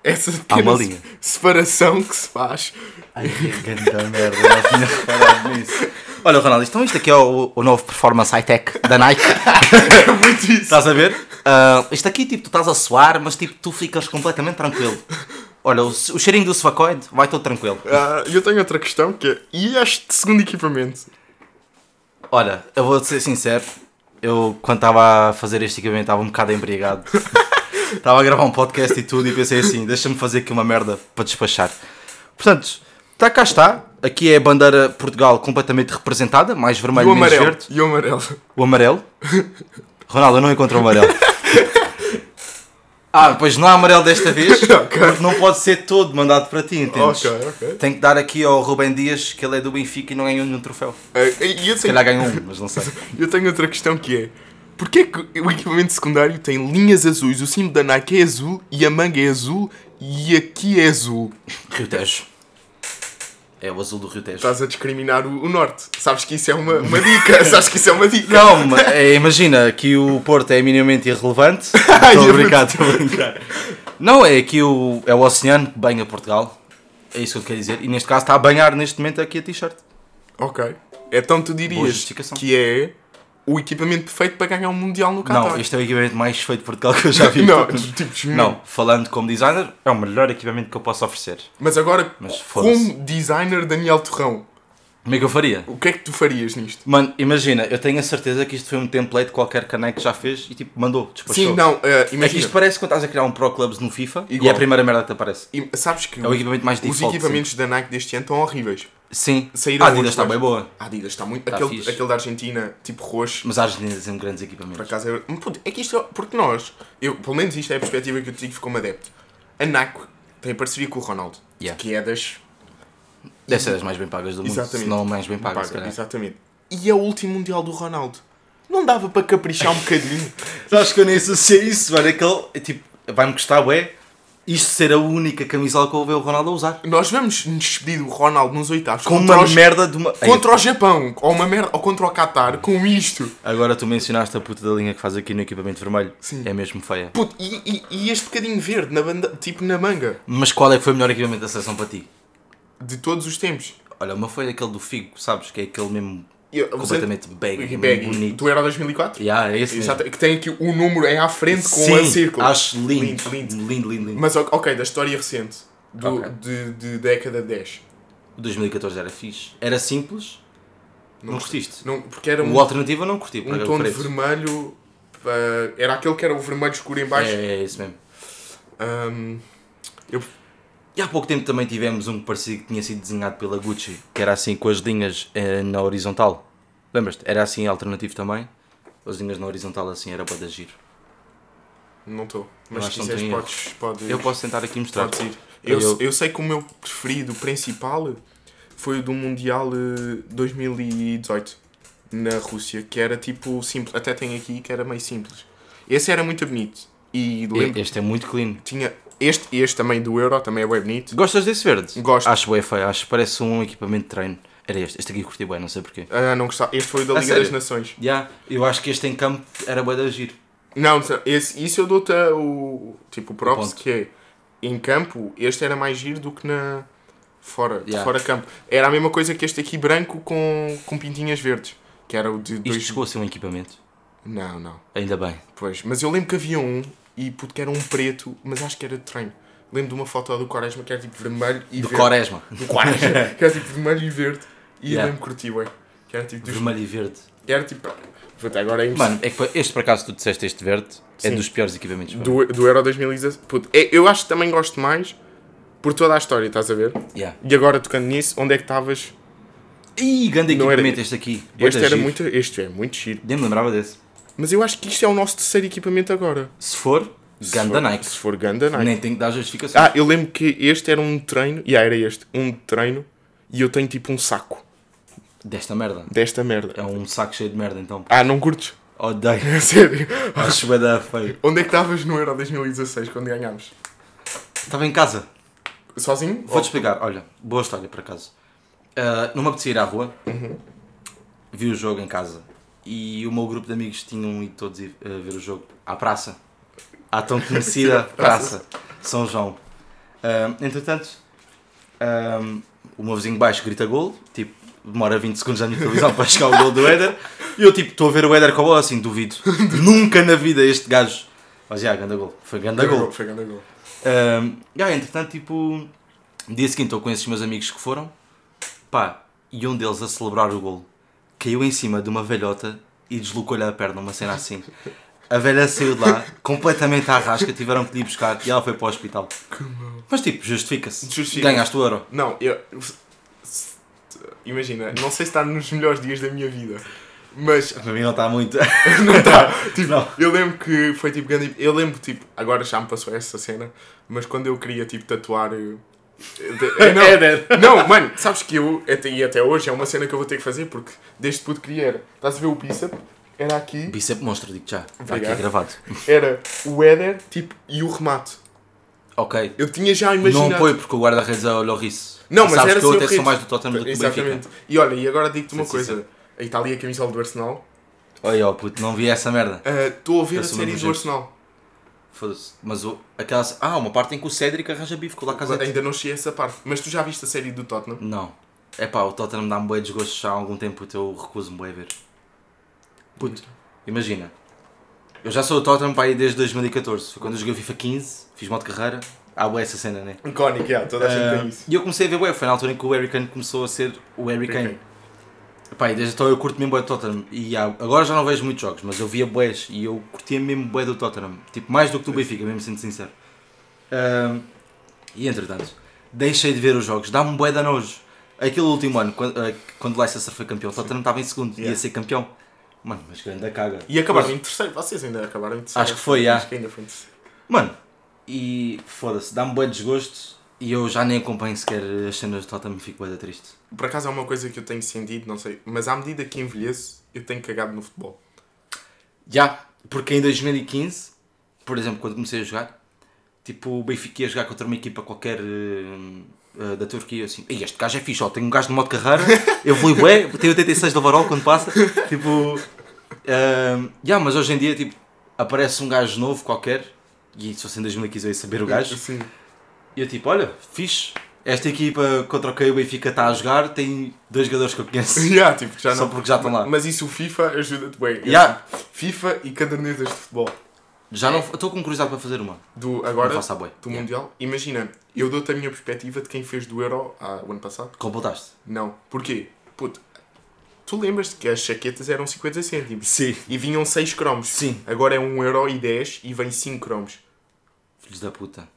Essa Há uma linha. separação que se faz. Ai, que grande merda, não tinha reparado nisso. Olha, Ronaldo, então isto aqui é o, o novo Performance High Tech da Nike. É muito isso. Estás a ver? Ah, isto aqui, tipo, tu estás a suar, mas tipo, tu ficas completamente tranquilo. Olha, o, o cheirinho do Svacoid vai todo tranquilo. E eu tenho outra questão que é: e este segundo equipamento? Olha, eu vou ser sincero, eu quando estava a fazer este equipamento estava um bocado embriagado. Estava a gravar um podcast e tudo e pensei assim, deixa-me fazer aqui uma merda para despachar. Portanto, tá cá está. Aqui é a bandeira Portugal completamente representada, mais E vermelho, o menos amarelo? verde. E o amarelo? O amarelo? Ronaldo, eu não encontro o amarelo. Ah, pois não há amarelo desta vez, Ok. porque não pode ser todo mandado para ti, entendes? Ok, ok. Tem que dar aqui ao Rubem Dias que ele é do Benfica e não ganhou nenhum troféu. E eu Se tenho, calhar ganhou um, mas não sei. eu tenho outra questão que é: porquê que o equipamento secundário tem linhas azuis? O símbolo da Nike é azul e a manga é azul e aqui é azul. Rio Tejo. É o azul do Rio Tejo. Estás a discriminar o, o norte. Sabes que isso é uma, uma dica. Sabes que isso é uma dica. Não, é, imagina que o Porto é minimamente irrelevante. Estou a é brincar, estou a brincar. Não, é que o, é o oceano que banha Portugal. É isso que eu quero dizer. E neste caso está a banhar neste momento aqui a t-shirt. Ok. Então tu dirias que é o equipamento perfeito para ganhar um Mundial no Qatar. Não, este é o equipamento mais feito de Portugal que eu já vi. Não, tipo, Não, falando como designer, é o melhor equipamento que eu posso oferecer. Mas agora, Mas como designer Daniel Torrão, Como é que eu faria? o que é que tu farias nisto? Mano, imagina, eu tenho a certeza que isto foi um template que qualquer caneco já fez e tipo mandou, despachou. Sim, não, eh, É que imagina. isto parece quando estás a criar um Pro Clubs no FIFA e Igual. é a primeira merda que te aparece. E sabes que É o equipamento mais os default. equipamentos da Nike deste ano estão horríveis. Sim, a Adidas está bem boa. A Adidas está muito. Tá aquele, fixe. aquele da Argentina, tipo roxo, Mas a Argentina tem grandes por equipamentos. acaso é. Puto, É que isto. é- Porque nós, eu, pelo menos isto é a perspectiva que eu tive como adepto. A Nike tem parceria com o Ronaldo, Yeah. que é das. Deve ser das mais bem pagas do mundo. Exatamente. Se não a mais bem paga, se Paga, calhar. exatamente. E é o último Mundial do Ronaldo. Não dava para caprichar um bocadinho. Sabes que eu nem associei isso, mano. Aquele, é tipo, vai-me custar, ué, isto ser a única camisola que eu vou ver o Ronaldo a usar. Nós vamos nos despedir do Ronaldo nos oitavos Com uma os- merda de uma. contra o Japão, ou, uma merda, ou contra o Qatar, com isto. Agora tu mencionaste a puta da linha que faz aqui no equipamento vermelho. Sim. É mesmo feia. Puto, e, e- e este bocadinho verde, na banda, tipo na manga, Mas qual é que foi o melhor equipamento da seleção para ti? de todos os tempos. Olha, o meu foi aquele do Figo, sabes? Que é aquele mesmo Eu- completamente baggy, mesmo baggy, bonito. do Euro 2004? Yeah, é esse mesmo. Exato, que tem aqui o número é à frente com Sim, a círculo. acho lindo. Lindo, lindo. Lindo, lindo, lindo. Mas ok, da história recente, do, Ok. de, de década 10. O 2014 era fixe. Era simples. Não, curtiste? Não, porque era O um, alternativo eu não curti. um tom de vermelho. ah, era aquele que era o vermelho escuro em baixo. É, é esse mesmo. Ahm, eu, E há pouco tempo também tivemos um que parecia que tinha sido desenhado pela Gucci, que era assim com as linhas eh, na horizontal. Lembras-te? Era assim alternativo também. As linhas na horizontal assim era para dar giro. não estou. Mas acho se que não quiseres, tem erro. podes, podes, Eu posso tentar aqui mostrar. podes ir. Eu, Eu- eu sei que o meu preferido principal foi o do Mundial eh, 2018 na Rússia, que era tipo simples. Até tem aqui que era meio simples. Esse era muito bonito. E lembro, Este é muito clean. tinha este e este também do Euro, também é bem bonito. Gostas desse verde? Gosto. Acho bem feio, acho que parece um equipamento de treino. Era este, este aqui eu curti bem, não sei porquê. Ah, não gostava. Este foi o da Liga das Nações. Yeah, eu acho que este em campo era bué da giro. Não, esse, isso eu dou-te o tipo o props ponto. que é em campo, este era mais giro do que na fora, de Yeah. fora campo. Era a mesma coisa que este aqui branco com, com pintinhas verdes, que era o de Isto dois. chegou a ser um equipamento. Não, não. Ainda bem. Pois, mas eu lembro que havia um e puto que era um preto, mas acho que era de treino. Lembro de uma foto do Quaresma que era tipo vermelho e Do verde. Quaresma. Do Quaresma, que era tipo vermelho e verde. E Yeah. eu lembro que curti, ué. Que era tipo dos Vermelho e verde. Era tipo. Puta, agora é. Mano, é que este por acaso tu disseste este verde é Sim. dos piores equipamentos. Do, do Euro 2016. Puta, é- eu acho que também gosto mais por toda a história, estás a ver? Yeah. E agora tocando nisso, onde é que estavas? Ih, grande Não era- equipamento este aqui. Este era giro. muito. Este é muito giro. Nem me lembrava desse. Mas eu acho que isto é o nosso terceiro equipamento agora. Se for, Se ganda for- Nike. Se for Ganda Nike. Nem tenho que dar justificação. Ah, eu lembro que este era um treino. E yeah, era este. Um treino. E eu tenho tipo um saco Desta merda. desta merda. É um saco cheio de merda então. Ah, não curtes? Odeio. É sério. Acho da feio. Onde é que estavas no Euro 2016 quando ganhámos? Estava em casa. Sozinho? Vou-te explicar. Olha, boa história por acaso. Ah, não me apetecia ir à rua. Vi o jogo em casa. E o meu grupo de amigos tinham ido todos ir, ah, ver o jogo à praça. À tão conhecida praça. São João. Ah, entretanto, ah, o meu vizinho baixo grita gol. Tipo, demora 20 segundos na minha televisão para chegar o gol do Éder. E eu tipo, estou a ver o Éder com a bola assim, duvido. Nunca na vida este gajo. Mas já, ganda gol. Foi ganda gol. Foi Ganda Gol. Um, yeah, entretanto, tipo, dia seguinte estou com esses meus amigos que foram, pá, e um deles a celebrar o gol caiu em cima de uma velhota e deslocou-lhe a perna, uma cena assim. A velha saiu de lá, completamente à rasca, tiveram que lhe ir buscar e ela foi para o hospital. Mas tipo, justifica-se. Justifica-se. Ganhaste o euro. Não, eu. Imagina, não sei se está nos melhores dias da minha vida, mas Para mim não está muito. não está. Tipo, Não. eu lembro que foi tipo grande. Eu lembro, tipo, agora já me passou essa cena, mas quando eu queria, tipo, tatuar. Eh, não, Éder. não, mano, sabes que eu, até, e até hoje, é uma cena que eu vou ter que fazer porque desde puto queria. Era, estás a ver o bíceps? Era aqui, Bíceps monstro, digo já. Está aqui gravado. era o header, tipo, e o remate. Ok. Eu tinha já imaginado. Não foi porque o guarda-redes é o Lloris. Não, mas Sabes era que eu até sou mais do Tottenham do que do Benfica. Exatamente. E olha, e agora digo-te uma Sim, sim, coisa. sim. Aí está ali a camisola do Arsenal. Olha, ó puto, não vi essa merda. Ah, Estou a ver Eu a série do. Arsenal. Foda-se. Mas o, aquela. Ah, uma parte em que o Cédric arranja bife com o Lacazette. Ainda não cheguei a essa parte. Mas tu já viste a série do Tottenham? Não. É pá, o Tottenham dá-me bué desgosto já há algum tempo, puto, eu recuso-me a ver. Puto, imagina. Eu já sou o Tottenham aí desde 2014. Foi quando eu joguei o FIFA 15, fiz modo de carreira. Há bué essa cena, né? Icónico, yeah, toda a gente Ah, tem isso. e eu comecei a ver bué, foi na altura em que o Harry Kane começou a ser o Harry Kane. Pá, desde então eu curto mesmo bué do Tottenham. E há- agora já não vejo muitos jogos, mas eu via bués e eu curtia mesmo bué do Tottenham. Tipo, mais do que do Benfica, mesmo sendo sincero. Ahm, e entretanto, deixei de ver os jogos. Dá-me bué da nojo. Aquele último ano, quando, ah, quando o Leicester foi campeão, o Tottenham estava em segundo, ia Yeah. ser campeão. Mano, mas grande caga. E acabaram em terceiro. Vocês ainda acabaram em terceiro. Acho que foi, já. Acho que ainda foi em terceiro. Mano, e foda-se, dá-me bué de desgosto e eu já nem acompanho sequer as cenas do Tottenham, fico bué da triste. Por acaso é uma coisa que eu tenho sentido, não sei. Mas à medida que envelheço, eu tenho cagado no futebol. Já, porque em 2015, por exemplo, quando comecei a jogar, tipo, o Benfica ia jogar contra uma equipa qualquer eh, da Turquia, assim, "Ei, este gajo é fixe, ó, tem um gajo de modo de carreira, eu e bué, tem 86 de overall quando passa, tipo, eh, já, mas hoje em dia, tipo, aparece um gajo novo qualquer, e se fosse em 2015 eu ia saber o gajo, Sim. E eu tipo, olha, fixe, esta equipa contra o que o Benfica está a jogar tem dois jogadores que eu conheço, Yeah, tipo, já só não. porque já estão lá. Mas isso o FIFA ajuda-te bem. Yeah. FIFA e cadernetas de futebol. Já não, estou com curiosidade para fazer uma, Do, agora, não faço a bué. do Yeah. Mundial. Imagina, eu dou-te a minha perspectiva de quem fez do Euro ah, o ano passado. Completaste? Não. Porquê? Puto, tu lembras-te que as chaquetas eram 50 cêntimos. Sim. E vinham 6 cromos. Sim. Agora é 1 euro e 10 e vem 5 cromos. Filhos da puta.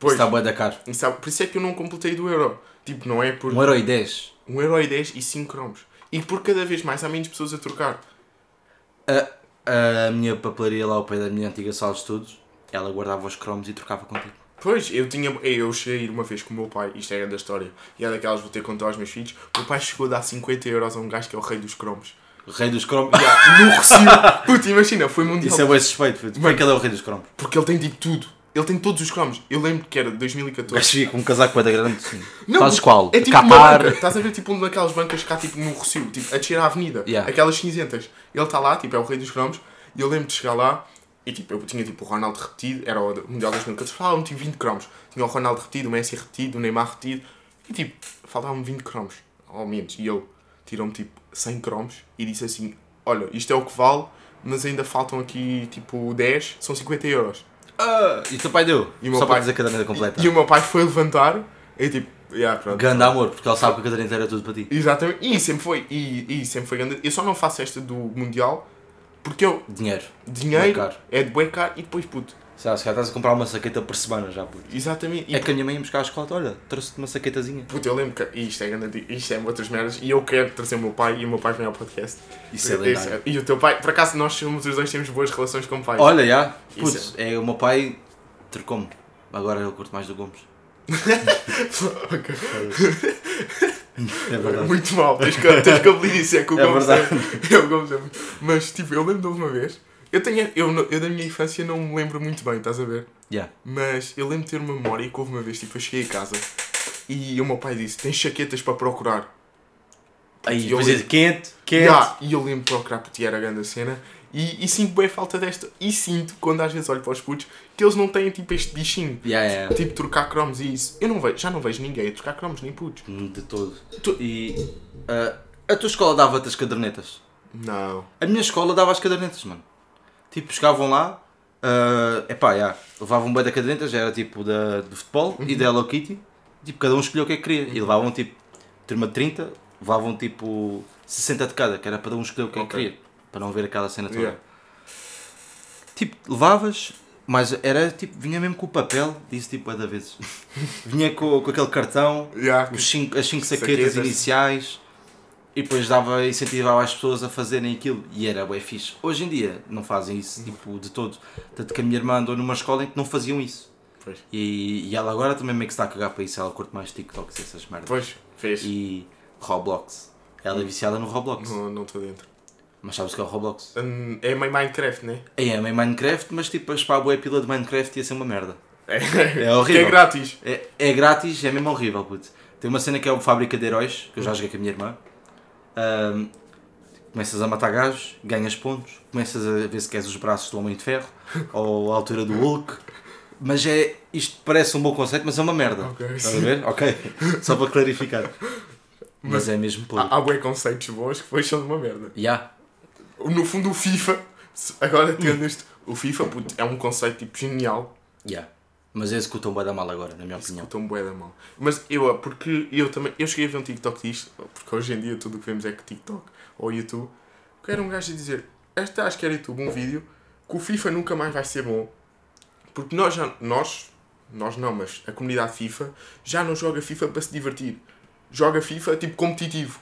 Pois, Está bué da caro. sabe, por isso é que eu não completei do euro. Tipo, não é por 1 euro e 10. 1 euro e 10 e 5 cromos. E por cada vez mais há menos pessoas a trocar. A, a minha papelaria lá ao pé da minha antiga sala de estudos, ela guardava os cromos e trocava contigo. Pois, eu tinha. Eu cheguei a ir uma vez com o meu pai, isto é da história, e é daquelas que vou ter que contar aos meus filhos. O meu pai chegou a dar 50 euros a um gajo que é o rei dos cromos. O rei dos cromos. Yeah, no Recio. Puta, imagina, foi mundial. Isso é bem suspeito. é que ele é o rei dos cromos? Porque ele tem tipo tudo. Ele tem todos os cromos. Eu lembro que era O 2014. gajo com um casaco bué da grande. Não, Fazes qual? É tipo uma banca. Estás a ver tipo uma daquelas bancas há tipo no Recio, tipo a descer a avenida. Yeah. Aquelas cinzentas. Ele está lá, tipo, é o rei dos cromos. E eu lembro de chegar lá e tipo, eu tinha tipo o Ronaldo repetido, era o Mundial 2014, faltavam-me tipo 20 cromos. Tinha o Ronaldo repetido, o Messi repetido, o Neymar repetido. E tipo, faltavam-me 20 cromos, ao menos. E ele tirou-me tipo 100 cromos e disse assim: Olha, isto é o que vale, mas ainda faltam aqui tipo 10, são 50 euros. Ah, e o teu pai deu? E o meu Só pai- para dizer a caderneta completa. E o meu pai foi levantar e tipo, yeah, pronto. Grande amor, porque ele sabe que a caderneta era tudo para ti. Exatamente, e sempre foi, e, e sempre foi grande. Eu só não faço esta do Mundial Porque eu, Dinheiro. dinheiro Bué caro. é de bué caro e depois puto. Sei lá, se calhar estás a comprar uma saqueta por semana já, puto. Exatamente. E É que a minha mãe ia buscar à escola, olha, trouxe-te uma saquetazinha. Puto, eu lembro que isto é, grande, isto é outras merdas e eu quero trazer o meu pai e o meu pai vem ao podcast. Isso é lendário. E o teu pai, por acaso nós somos os dois temos boas relações com pais. Olha, já. Isso Putz, é o meu pai trocou-me. Agora eu curto mais do Gomes. É verdade. Muito mal, tens que, tens que isso, é que o É Gomes verdade. é, é o Gomes é muito- Mas tipo, eu lembro de uma vez, eu, tenho, eu, eu da minha infância não me lembro muito bem, estás a ver? Yeah. Mas eu lembro de ter uma memória que houve uma vez, tipo, eu cheguei a casa e o meu pai disse, tens chaquetas para procurar. Aí, eu lembro- quente, quente. Yeah, e eu lembro de procurar porque era a grande cena. E, e sinto bem falta desta. E sinto, quando às vezes olho para os putos, que eles não têm tipo este bichinho. Yeah, yeah. Tipo trocar cromos e isso. Eu não vejo, já não vejo ninguém a trocar cromos, nem putos. De todo. Tu- E ah, a tua escola dava-te as cadernetas? Não. A minha escola dava as cadernetas, mano. Tipo, chegavam lá, uh, epá, já, levavam bem da caderneta, já era tipo da, do futebol e da Hello Kitty. Tipo, cada um escolheu o que é que queria. E levavam tipo, turma de 30, levavam tipo 60 de cada, que era para um escolher o que é que Ok. queria. Para não ver aquela cena toda. Yeah. Tipo, levavas, mas era tipo, vinha mesmo com o papel, disse tipo, é da vezes. vinha com, com aquele cartão, Yeah. os cinco, as 5 saquetas, Saquetas. iniciais e depois dava, incentivava as pessoas a fazerem aquilo e era bem fixe. Hoje em dia não fazem isso tipo, de todo. Tanto que a minha irmã andou numa escola em que não faziam isso. E, e ela agora também meio que está a cagar para isso, ela curte mais TikToks e essas merdas. Pois, fez. E Roblox. Ela é viciada no Roblox. Não não estou dentro. Mas sabes o que é o Roblox? Hum, É meio Minecraft, né? É, é meio Minecraft, mas tipo a spá boa pila de Minecraft ia ser uma merda. É, É horrível. Que é grátis. É, é grátis, é mesmo horrível, puto. Tem uma cena que é o Fábrica de Heróis, que eu já joguei com a minha irmã. Ahm, começas a matar gajos, ganhas pontos, começas a ver se queres os braços do Homem de Ferro ou a altura do Hulk. Mas é. Isto parece um bom conceito, mas é uma merda. Ok, Estás a ver? Ok. Só para clarificar. Mas é mesmo puro. Há, há conceitos bons que depois são de uma merda. Ya. No fundo, o FIFA, agora tendo isto, o FIFA puto, é um conceito tipo genial. Ya. Mas executam bem da mal agora, na minha opinião. Tão bué da mal. Mas eu, porque eu também, eu cheguei a ver um TikTok disto, porque hoje em dia tudo o que vemos é que TikTok ou YouTube, que era um gajo a dizer, esta acho que era YouTube, um vídeo, que o FIFA nunca mais vai ser bom, porque nós já, nós, nós não, mas a comunidade FIFA já não joga FIFA para se divertir. Joga FIFA tipo competitivo.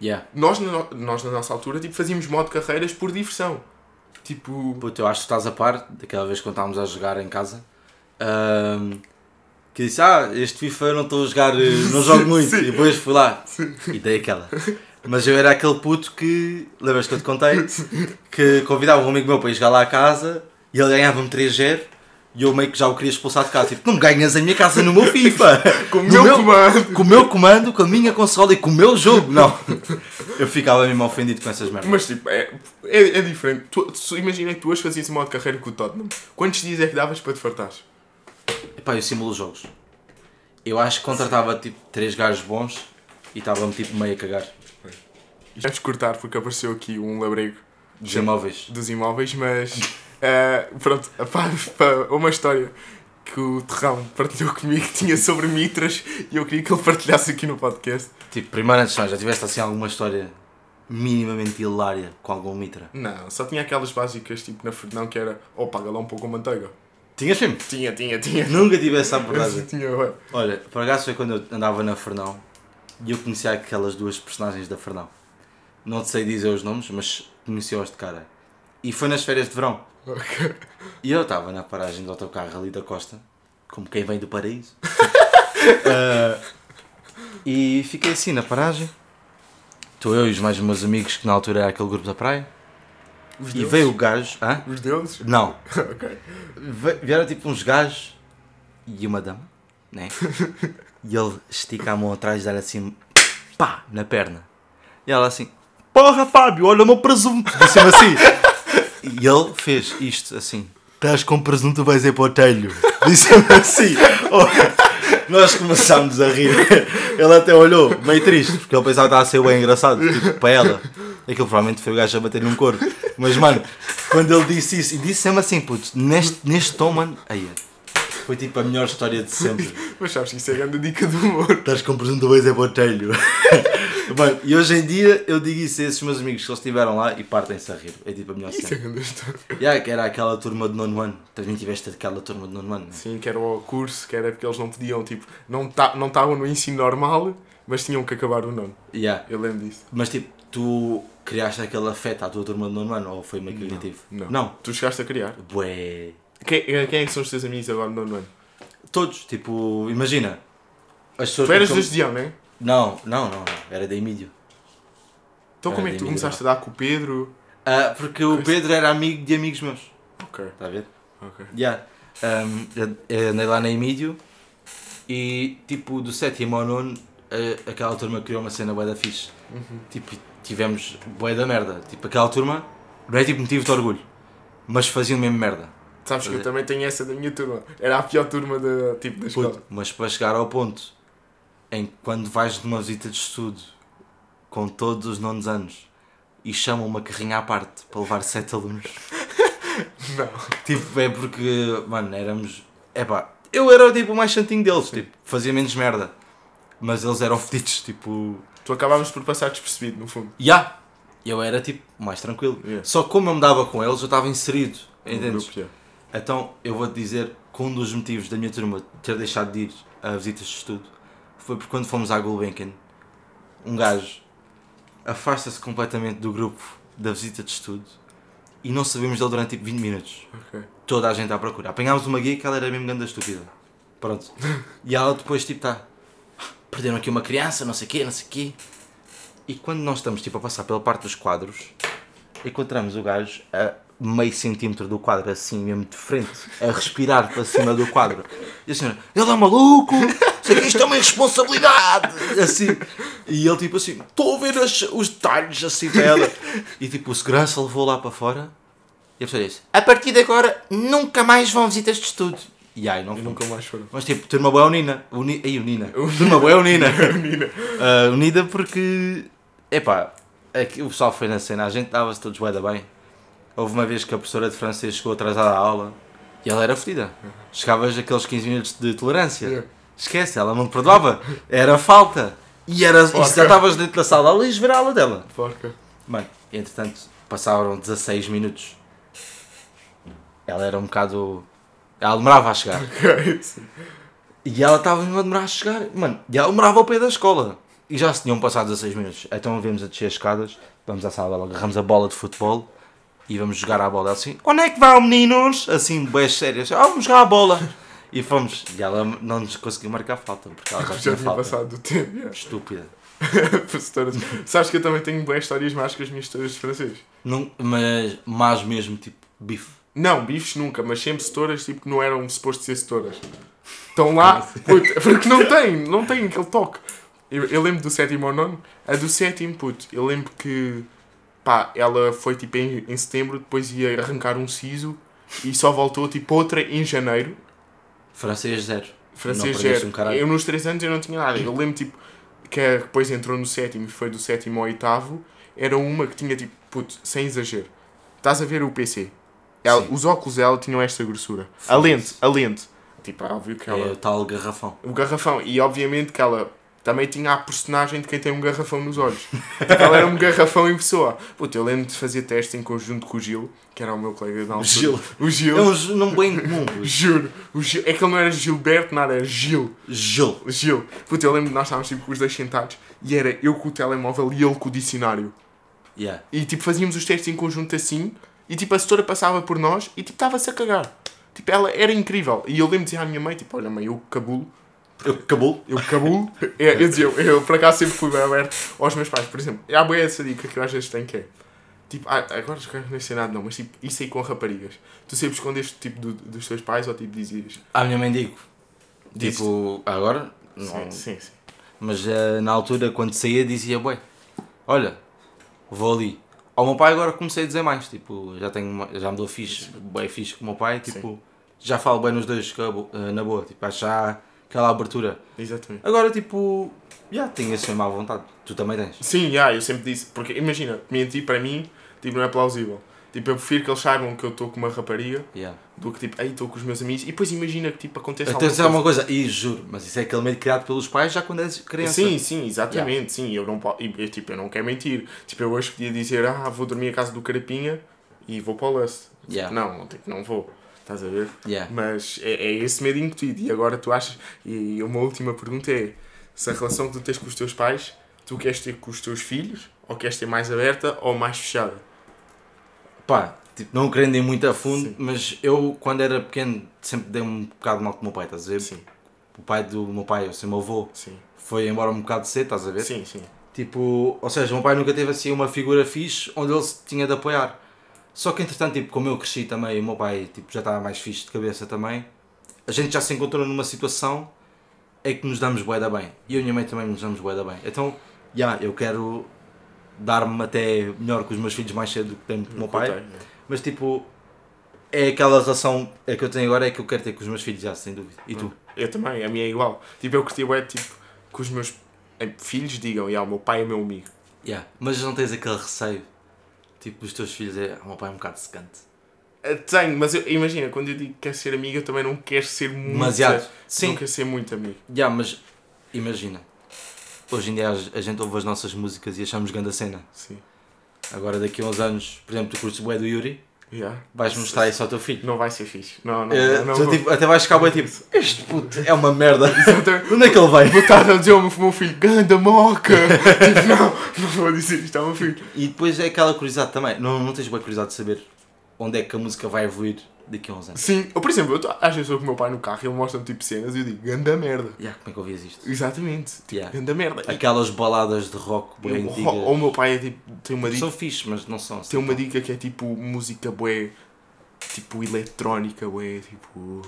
Ya. Nós, na no- nós na nossa altura, tipo, fazíamos modo carreiras por diversão. Tipo, Puto, eu acho que estás a par daquela vez quando estávamos a jogar em casa. Ahm, que disse, ah, este FIFA eu não estou a jogar, eh, não jogo muito. Sim. E depois fui lá e dei aquela. Mas eu era aquele puto que, lembras que eu te contei? Que convidava um amigo meu para ir jogar lá à casa e ele ganhava-me 3-0 e eu meio que já o queria expulsar de casa. Tipo, não me ganhas a minha casa no meu FIFA! com o No meu comando. Com o meu comando, com a minha consola e com o meu jogo! Não! Eu ficava mesmo ofendido com essas merdas. Mas tipo, é, é, é diferente. Tu, tu, imagina que tu hoje fazias modo carreira com o Tottenham. Quantos dias é que davas para te fartares? Epá, eu simulo os jogos. Eu acho que contratava tipo três gajos bons e estava-me tipo meio a cagar. Vamos cortar porque apareceu aqui um labrego Dos imóveis. dos imóveis, mas eh, pronto, pá, pá, uma história que o Terrão partilhou comigo que tinha sobre mitras e eu queria que ele partilhasse aqui no podcast. Tipo, primeira questão, já tiveste assim alguma história minimamente hilária com algum mitra? Não, só tinha aquelas básicas tipo na Fernão que era ou paga lá um pouco a manteiga. Tinhas filme? Tinha, tinha, tinha. Nunca tive essa abordagem. tinha, ué. Olha, por acaso foi quando eu andava na Fernão e eu conhecia aquelas duas personagens da Fernão. Não sei dizer os nomes, mas conheci-os de cara. E foi nas férias de verão. E eu estava na paragem do autocarro ali da costa, como quem vem do paraíso. Ah, e fiquei assim na paragem. Estou eu e os mais meus amigos, que na altura era aquele grupo da praia. Os E deles? veio o gajo. Hã? Os deles? Não. ok. Ve- Vieram tipo uns gajos e uma dama, né? E ele estica a mão atrás e dá assim, pá, na perna. E ela assim, porra Fábio, olha o meu presunto. Disse-me assim. E ele fez isto assim, estás com presunto, vais ir para o telho. Disse-me assim. Oh, nós começámos a rir. Ele até olhou, meio triste, porque ele pensava que estava a ser bem engraçado, tipo, para ela. Aquilo provavelmente foi o gajo a bater num corpo. Mas, mano, quando ele disse isso, e disse sempre assim, putz, neste, neste tom, mano, aí foi tipo a melhor história de sempre. Mas sabes que isso é a grande dica do humor. Estás com presunto dois é botelho. Bem, e hoje em dia eu digo isso a esses meus amigos que eles estiveram lá e partem-se a rir. É tipo a melhor Isso é cena. grande história. Yeah, que era aquela turma de nono ano. Também tiveste aquela turma de nono ano. né? Sim, que era o curso, que era porque eles não podiam, tipo, não ta- não estavam no ensino normal, mas tinham que acabar o nono. Yeah. Eu lembro disso. Mas tipo, tu criaste aquele afeto à tua turma de nono ano ou foi meio criativo? Não. Não. Tu chegaste a criar. Bué. Quem, quem é que são os teus amigos agora no nono ano? Todos, tipo, imagina. As pessoas Tu eras com- da Gideão, não é? Não, não, não, não. Era da Emílio. Então Era como é que tu Emílio começaste a dar com o Pedro? Ah, porque o Pedro era amigo de amigos meus. Ok, Está a ver? ok. Yeah. Um, eu andei lá na Emílio e tipo do sétimo ao nono a- aquela turma criou uma cena bué da fixe. Uhum. Tipo, tivemos bué da merda. Tipo, aquela turma não é tipo motivo de orgulho, mas faziam mesmo merda. Sabes que eu também tenho essa da minha turma. Era a pior turma da, tipo, da escola. Puto, mas para chegar ao ponto em que quando vais de uma visita de estudo com todos os nonos anos e chamam uma carrinha à parte para levar sete alunos. Não. Tipo, é porque, mano, éramos. É pá, eu era tipo o mais santinho deles, tipo, fazia menos merda. Mas eles eram fedidos, tipo. Tu acabavas por passar despercebido, no fundo. Ya! Eu era tipo mais tranquilo. Yeah. Só como eu me dava com eles, eu estava inserido. No Entendes? grupo, yeah. Então eu vou-te dizer que um dos motivos da minha turma ter deixado de ir a visitas de estudo foi porque quando fomos à Gulbenkian, um gajo afasta-se completamente do grupo da visita de estudo e não sabemos dele durante tipo 20 minutos. Ok. Toda a gente à procura. Apanhámos uma guia que ela era mesmo grande estúpida. Pronto. E ela depois tipo está. Perderam aqui uma criança, não sei o quê, não sei o quê. E quando nós estamos tipo a passar pela parte dos quadros, encontramos o gajo a meio centímetro do quadro, assim mesmo de frente, a respirar para cima do quadro. E a senhora, ele é maluco, isto é uma irresponsabilidade. Assim. E ele tipo assim, estou a ver as- os detalhes assim para ela. E tipo o segurança levou lá para fora. E a pessoa disse, a partir de agora nunca mais vão visitas de estudo. E aí não nunca mais foram. Mas tipo, turma boa unida. Uni... Ei, unida. Turma boa unida. Menina. Ah, unida porque. Epá, aqui o pessoal foi na cena, a gente dava-se todos da bem. Houve uma vez que a professora de francês chegou atrasada à aula e ela era fodida. Chegavas aqueles 15 minutos de tolerância. Yeah. Esquece, ela não te perdoava. Era falta. E, era, e já estavas dentro da sala de aula e ver a aula dela. Porca. Mano, entretanto, passaram 16 minutos. Ela era um bocado. Ela demorava a chegar. Ok. sim. E ela estava mesmo a demorar a chegar. Mano, e ela demorava ao pé da escola. E já se tinham passado 16 minutos. Então vemos a descer as escadas, vamos à sala dela, agarramos a bola de futebol e vamos jogar à bola. Assim, onde é que vão meninos? Assim, bem sérias. Ah, vamos jogar à bola. E fomos. E ela não nos conseguiu marcar falta, porque ela já Já tinha tinha falta. passado do tempo. yeah. Estúpida. Sabes que eu também tenho boas histórias más com as minhas histórias de francês. Não, mas mais mesmo, tipo, bife. Não, bifes nunca, mas sempre setoras tipo que não eram suposto ser setoras. Estão lá, puto, porque não tem, não tem aquele toque. Eu, eu lembro do sétimo ou nono, a do sétimo, puto, eu lembro que pá, ela foi tipo em, em setembro, depois ia arrancar um siso e só voltou tipo outra em janeiro. Francês zero. Francês zero. um eu nos três anos eu não tinha nada. Eu lembro tipo que depois entrou no sétimo e foi do sétimo ao oitavo. Era uma que tinha tipo, puto, sem exagero. Estás a ver o PC? Ela- Sim. os óculos dela tinham esta grossura. A lente, a lente. Tipo, é óbvio que É ela. o tal garrafão. O garrafão. E obviamente que ela também tinha a personagem de quem tem um garrafão nos olhos. tipo, ela era um garrafão em pessoa. Puto, eu lembro de fazer teste em conjunto com o Gil, que era o meu colega da altura. Gil. O Gil. É um nome bem comum. Juro. O Gil. É que ele não era Gilberto, nada, era Gil. Gil. Gil. Puta, eu lembro de nós estávamos tipo com os dois sentados e era eu com o telemóvel e ele com o dicionário. Yeah. E tipo fazíamos os testes em conjunto assim e tipo a setora passava por nós e tipo estava-se a cagar. Tipo, ela era incrível. E eu lembro de dizer à minha mãe, tipo, olha mãe, eu cabulo, Eu acabou. eu cabulo. é, eu dizia, eu, eu por acaso sempre fui bem aberto aos meus pais, por exemplo. Há boa essa dica que eu às vezes tenho que é. Tipo, ah, agora já não sei nada não, mas tipo, isso aí com raparigas. Tu sempre escondeste tipo do- dos teus pais ou tipo dizias? À minha mãe digo. Tipo, agora? Não. Sim, sim, sim. Mas eh, na altura, quando saía, dizia, bué, olha, vou ali. Ao meu pai agora comecei a dizer mais, tipo, já tenho já me dou fixe, bem fixe com o meu pai, tipo, já falo bem nos dois bo- eh, na boa, tipo, já aquela abertura. Exatamente. Agora, tipo, já tenho assim má vontade. Tu também tens. Sim, já, eu sempre disse, porque imagina, mentir para mim, tipo, não é plausível. Tipo, eu prefiro que eles saibam que eu estou com uma rapariga Yeah. do que tipo, ei, estou com os meus amigos. E depois imagina que tipo, acontece Até dizer uma coisa, e juro, mas isso é aquele medo criado pelos pais já quando és criança. Sim, sim, exatamente, sim. Eu não, eu, tipo, eu não quero mentir. Tipo, eu hoje podia dizer, ah, vou dormir à casa do Carapinha e vou para o Lust. Yeah. Não, não, tipo, não vou. Estás a ver? Yeah. Mas é, é esse medo incutido. E agora tu achas. E uma última pergunta é: se a relação que tu tens com os teus pais, tu queres ter com os teus filhos? Ou queres ter mais aberta ou mais fechada? Pá, tipo, não querendo ir muito a fundo, Sim. mas eu quando era pequeno sempre dei um bocado mal com o meu pai, estás a ver? Sim, O pai do meu pai, ou seja, o meu avô, sim. foi embora um bocado cedo, estás a ver? Sim, sim. Tipo, ou seja, o meu pai nunca teve assim uma figura fixe onde ele se tinha de apoiar. Só que entretanto, tipo, como eu cresci também, o meu pai tipo, já estava mais fixe de cabeça também, a gente já se encontrou numa situação em que nos damos bué da bem. E eu e a minha mãe também nos damos bué da bem. Então, já, eu quero dar-me até melhor com os meus filhos mais cedo do que tenho com o meu pai. Contei, é. Mas tipo, é aquela relação é que eu tenho agora é que eu quero ter com os meus filhos já, sem dúvida. E tu? Eu também, a minha é igual. Tipo, eu curti é tipo, que os meus eh, filhos digam, yeah, o meu pai é meu amigo. Yeah. Mas não tens aquele receio, tipo, dos teus filhos é, o meu pai é um bocado secante. Eh, Tenho, mas eu- imagina, quando eu digo que quero ser amigo, eu também não quero ser muito. Demasiado. Sim. Não quero ser muito amigo. Já, mas imagina, hoje em dia a gente ouve as nossas músicas e achamos grande a cena. Sim. Agora daqui a uns anos, por exemplo, tu curtes o do Yuri, Yeah. vais mostrar isso ao teu filho. Não vai ser fixe. Não, não, Eh, não. vou- tipo, até vais ficar bué tipo, este puto é uma merda. Exatamente. Onde é que ele vai? Estar a dizer ao meu meu filho, ganda moca! tipo, não, não vou dizer isto ao meu filho. E depois é aquela curiosidade também, não, não tens boa curiosidade de saber onde é que a música vai evoluir daqui a uns anos. Sim, ou por exemplo, eu tô, às vezes estou com o meu pai no carro e ele mostra-me tipo cenas e eu digo, ganda merda. Yeah, como é que ouvias isto? Exatamente, tipo, Yeah. ganda merda. Aquelas baladas de rock eu- bem antigas. ou o meu pai é tipo, tem uma dica, São fixe, mas não são assim. tem uma dica que é tipo música bué, tipo eletrónica, bué, tipo.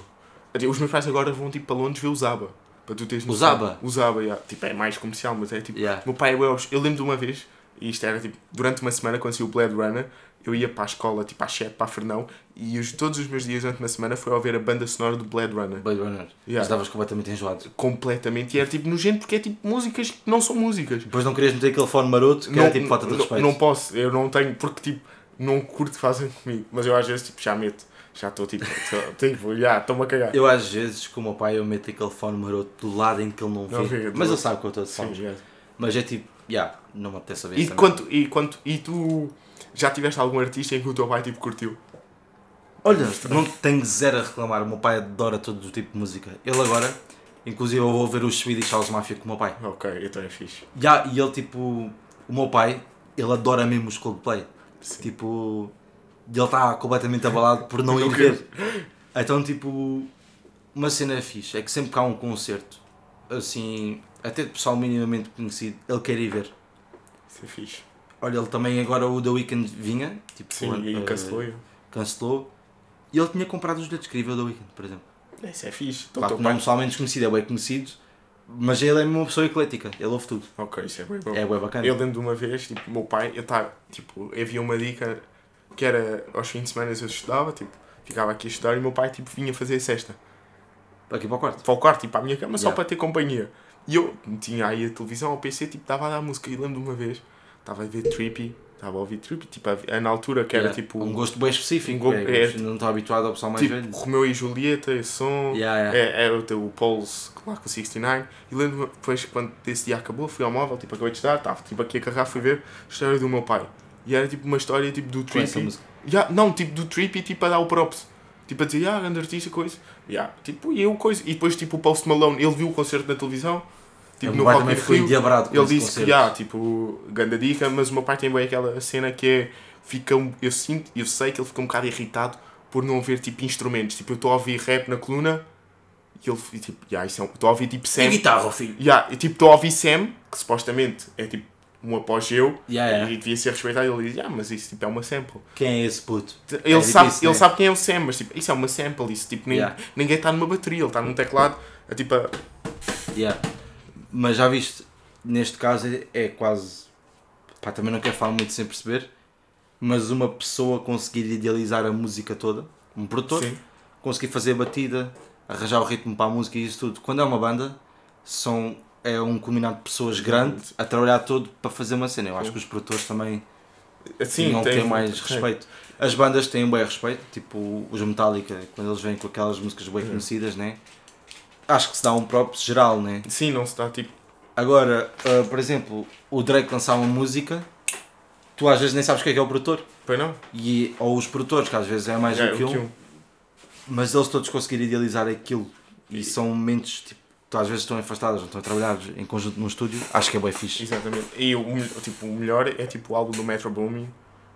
Os meus pais agora vão tipo para Londres ver o Zaba. Para tu teres O noção. Zaba? O Zaba, yeah. tipo, é mais comercial, mas é tipo. Yeah. Meu pai é bué Eu lembro de uma vez, e isto era tipo, durante uma semana, quando saiu o Blade Runner, eu ia para a escola, tipo às 7, para a Fernão, e os, todos os meus dias durante uma semana foi a ouvir a banda sonora do Blade Runner. Blade Runner. Yeah. Estavas completamente enjoado. Completamente. E era tipo nojento porque é tipo músicas que não são músicas. Depois não querias meter aquele fone maroto que era tipo falta de não- respeito. Não posso, eu não tenho, porque tipo, não curto que fazem comigo. Mas eu às vezes tipo, já meto. Já estou tipo, tipo, já, estou-me a cagar. Eu às vezes, com o meu pai, eu meto aquele fone maroto do lado em que ele não vê. Não mas ele sabe que eu estou de fone. já. Mas é tipo, já, não me apetece saber E, quanto, e, quanto, e tu já tiveste algum artista em que o teu pai tipo curtiu? Olha, não tenho zero a reclamar. O meu pai adora todo o tipo de música. Ele agora, inclusive, eu vou ver os Swedish House Mafia com o meu pai. Ok, então é fixe. Já, e ele, tipo, o meu pai, ele adora mesmo os Coldplay. Sim. Tipo, ele está completamente abalado por não ir ver. Então, tipo, uma cena fixe é que sempre que há um concerto, assim, até de pessoal minimamente conhecido, ele quer ir ver. Isso é fixe. Olha, ele também agora o The Weeknd vinha, tipo, Sim, e eh, cancelou eu. cancelou. E ele tinha comprado os bilhetes que ia ver o The Weeknd, por exemplo. Isso é fixe. Então, Claro que não pai... pessoalmente conhecido, é bem conhecido, mas ele é uma pessoa eclética, ele ouve tudo. Ok, isso é bem bom. É bem bacana. Eu lembro de uma vez, tipo, o meu pai, eu tava, tipo, havia uma dica que era aos fins de semana eu estudava, tipo, ficava aqui a estudar e o meu pai, tipo, vinha fazer cesta. Aqui para o quarto. Para o quarto, tipo, à minha cama, só Yeah. para ter companhia. E eu tinha aí a televisão, ao PC, tipo, estava a dar música. E lembro de uma vez, estava a ver Trippy, estava a ouvir Trippy, tipo, a- a- na altura que era, Yeah. tipo, um gosto bem específico, um é, é- não estou habituado ao pessoal mais tipo velho. Romeu e Julieta, esse som. Yeah, yeah. É, é o teu Pulse, lá com o 69. E lembro depois, quando esse dia acabou, fui ao móvel, tipo, acabei de estudar, estava tipo, aqui a carregar, fui ver a história do meu pai. E era tipo uma história tipo, do Trippy. Yeah, não, tipo do Trippy, tipo a dar o props. Tipo a dizer, ah, grande artista, coisa. Yeah, tipo, e eu, coisa. E depois, tipo, o Post Malone, ele viu o concerto na televisão. Tipo, no pai também ficou endiabrado Ele disse que, yeah, tipo, grande dica, mas o meu pai tem bem aquela cena que é, fica, eu sinto, eu sei que ele fica um bocado irritado por não ver, tipo, instrumentos. Tipo, eu estou a ouvir rap na coluna e ele, e, tipo, yeah, isso é, um- estou a ouvir, tipo, E Sam. guitarra, filho. Yeah, e, tipo, estou a ouvir Sam, que supostamente é, tipo, um apogeu, Yeah, yeah. e devia ser respeitado, e ele diz, ah, mas isso, tipo, é uma sample. Quem é esse puto? Ele, É sabe, difícil, ele né? sabe quem é o Sam, mas, tipo, isso é uma sample, isso, tipo, Yeah. ninguém está numa bateria, ele está num teclado, é, tipo, a- Yeah. Mas já viste, neste caso é, é quase. Pá, também não quero falar muito sem perceber, mas uma pessoa conseguir idealizar a música toda, um produtor, sim. conseguir fazer a batida, arranjar o ritmo para a música e isso tudo. Quando é uma banda, são, é um combinado de pessoas grande a trabalhar todo para fazer uma cena. Eu acho que os produtores também Assim, tem- ter mais respeito. As bandas têm um bem respeito, tipo os Metallica, quando eles vêm com aquelas músicas bem Uhum. conhecidas, né? Acho que se dá um próprio geral, né? Sim, não se dá tipo. Agora, ah, por exemplo, o Drake lançar uma música, tu às vezes nem sabes o que é que é o produtor. Pois não? E, ou os produtores, que às vezes é mais É, do que um, mas eles todos conseguirem idealizar aquilo. E são mentes, tipo, tu às vezes estão afastadas, não estão a trabalhar em conjunto num estúdio, acho que é bem fixe. Exatamente. E o, tipo, o melhor é tipo o álbum do Metro Booming.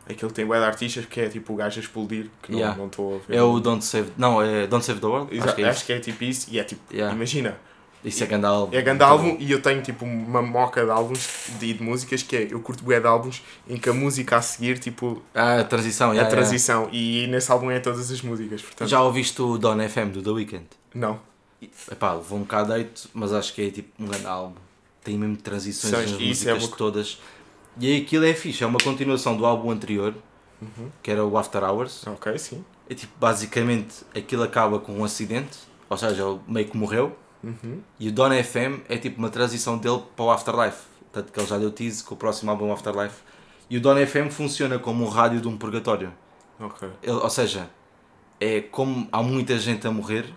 Aquele que tem de artistas que é tipo o gajo a explodir. Que não Yeah. não estou a ver. É o Don't Save, não, é Don't Save the World, Exa- acho que é isso. tipo isso. E é tipo, Yeah. imagina. Isso é grande álbum. É grande álbum e eu tenho tipo uma moca de álbuns de, de músicas que é, eu curto bué de álbuns em que a música a seguir, tipo, Ah, a transição, a yeah, yeah. transição. E nesse álbum é todas as músicas, portanto. Já ouviste o Don FM do The Weeknd? Não. Epá, levou um bocado de hate, mas acho que é tipo um grande álbum. Tem mesmo transições Sabes, nas é músicas uma- todas. E aí aquilo é fixe, é uma continuação do álbum anterior, Uhum. que era o After Hours. Ok, sim. É tipo, basicamente, aquilo acaba com um acidente, ou seja, ele meio que morreu. Uhum. E o Don FM é tipo uma transição dele para o Afterlife. Tanto que ele já deu tease com o próximo álbum Afterlife. E o Don FM funciona como um rádio de um purgatório. Ok. Ele- ou seja, é como há muita gente a morrer,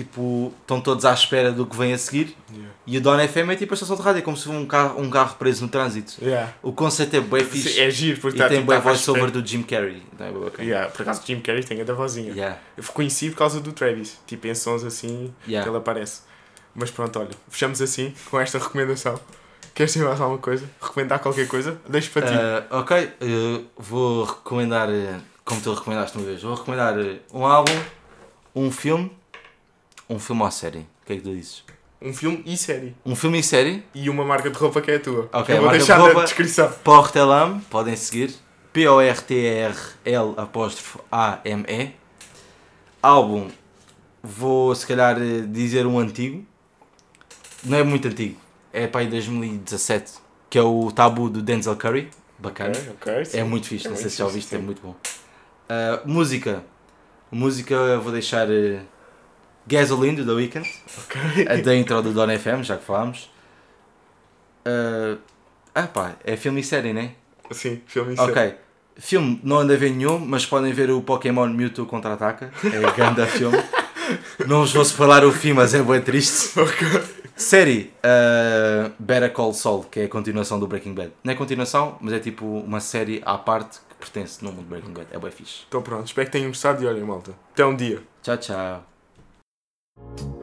tipo, estão todos à espera do que vem a seguir. Yeah. E o Don FM é tipo a estação de rádio, é como se fosse um carro, um carro preso no trânsito. Yeah. O conceito é bem fixe. É giro, porque e tá, tem tipo, bem tá voice-over espera. do Jim Carrey. Então é bacana. Yeah, por acaso Jim Carrey tem a da vozinha. Yeah, Eu conheci por causa do Travis, tipo em sons assim yeah. que ele aparece. Mas pronto, olha, fechamos assim com esta recomendação. Queres ter mais alguma coisa? Recomendar qualquer coisa? Deixo para ti. Ah, ok, eh, vou recomendar, eh, como tu recomendaste uma vez, vou recomendar um álbum, um filme, um filme ou série. O que é que tu dizes? Um filme e série. Um filme e série, E uma marca de roupa que é a tua. Ok, Eu vou marca de deixar na roupa- descrição. Portelam, podem seguir. P-O-R-T-R-L apóstrofo A-M-E. Álbum, vou se calhar eh, dizer um antigo. Não é muito antigo, é para aí 2017, que é o Tabu do Denzel Curry. Bacana. Ok, ok. sim. É muito fixe, É não sei se já ouviste, é muito bom. Ah, música. Música eu vou deixar eh, Gasoline do The Weeknd, Ok. a da intro do Don FM, já que falámos. Ah, ah pá, é filme e série, né? Sim, filme e série. Ok. Filme não anda a ver nenhum, mas podem ver o Pokémon Mewtwo contra-ataca. É grande filme. Não vos vou falar o filme, mas é bem triste. Ok. Série uh, Better Call Saul, que é a continuação do Breaking Bad. Não é continuação, mas é tipo uma série à parte que pertence no mundo do Breaking Bad. É bem fixe. Então pronto, espero que tenham gostado e olhem, malta. Até um dia. Tchau, tchau. you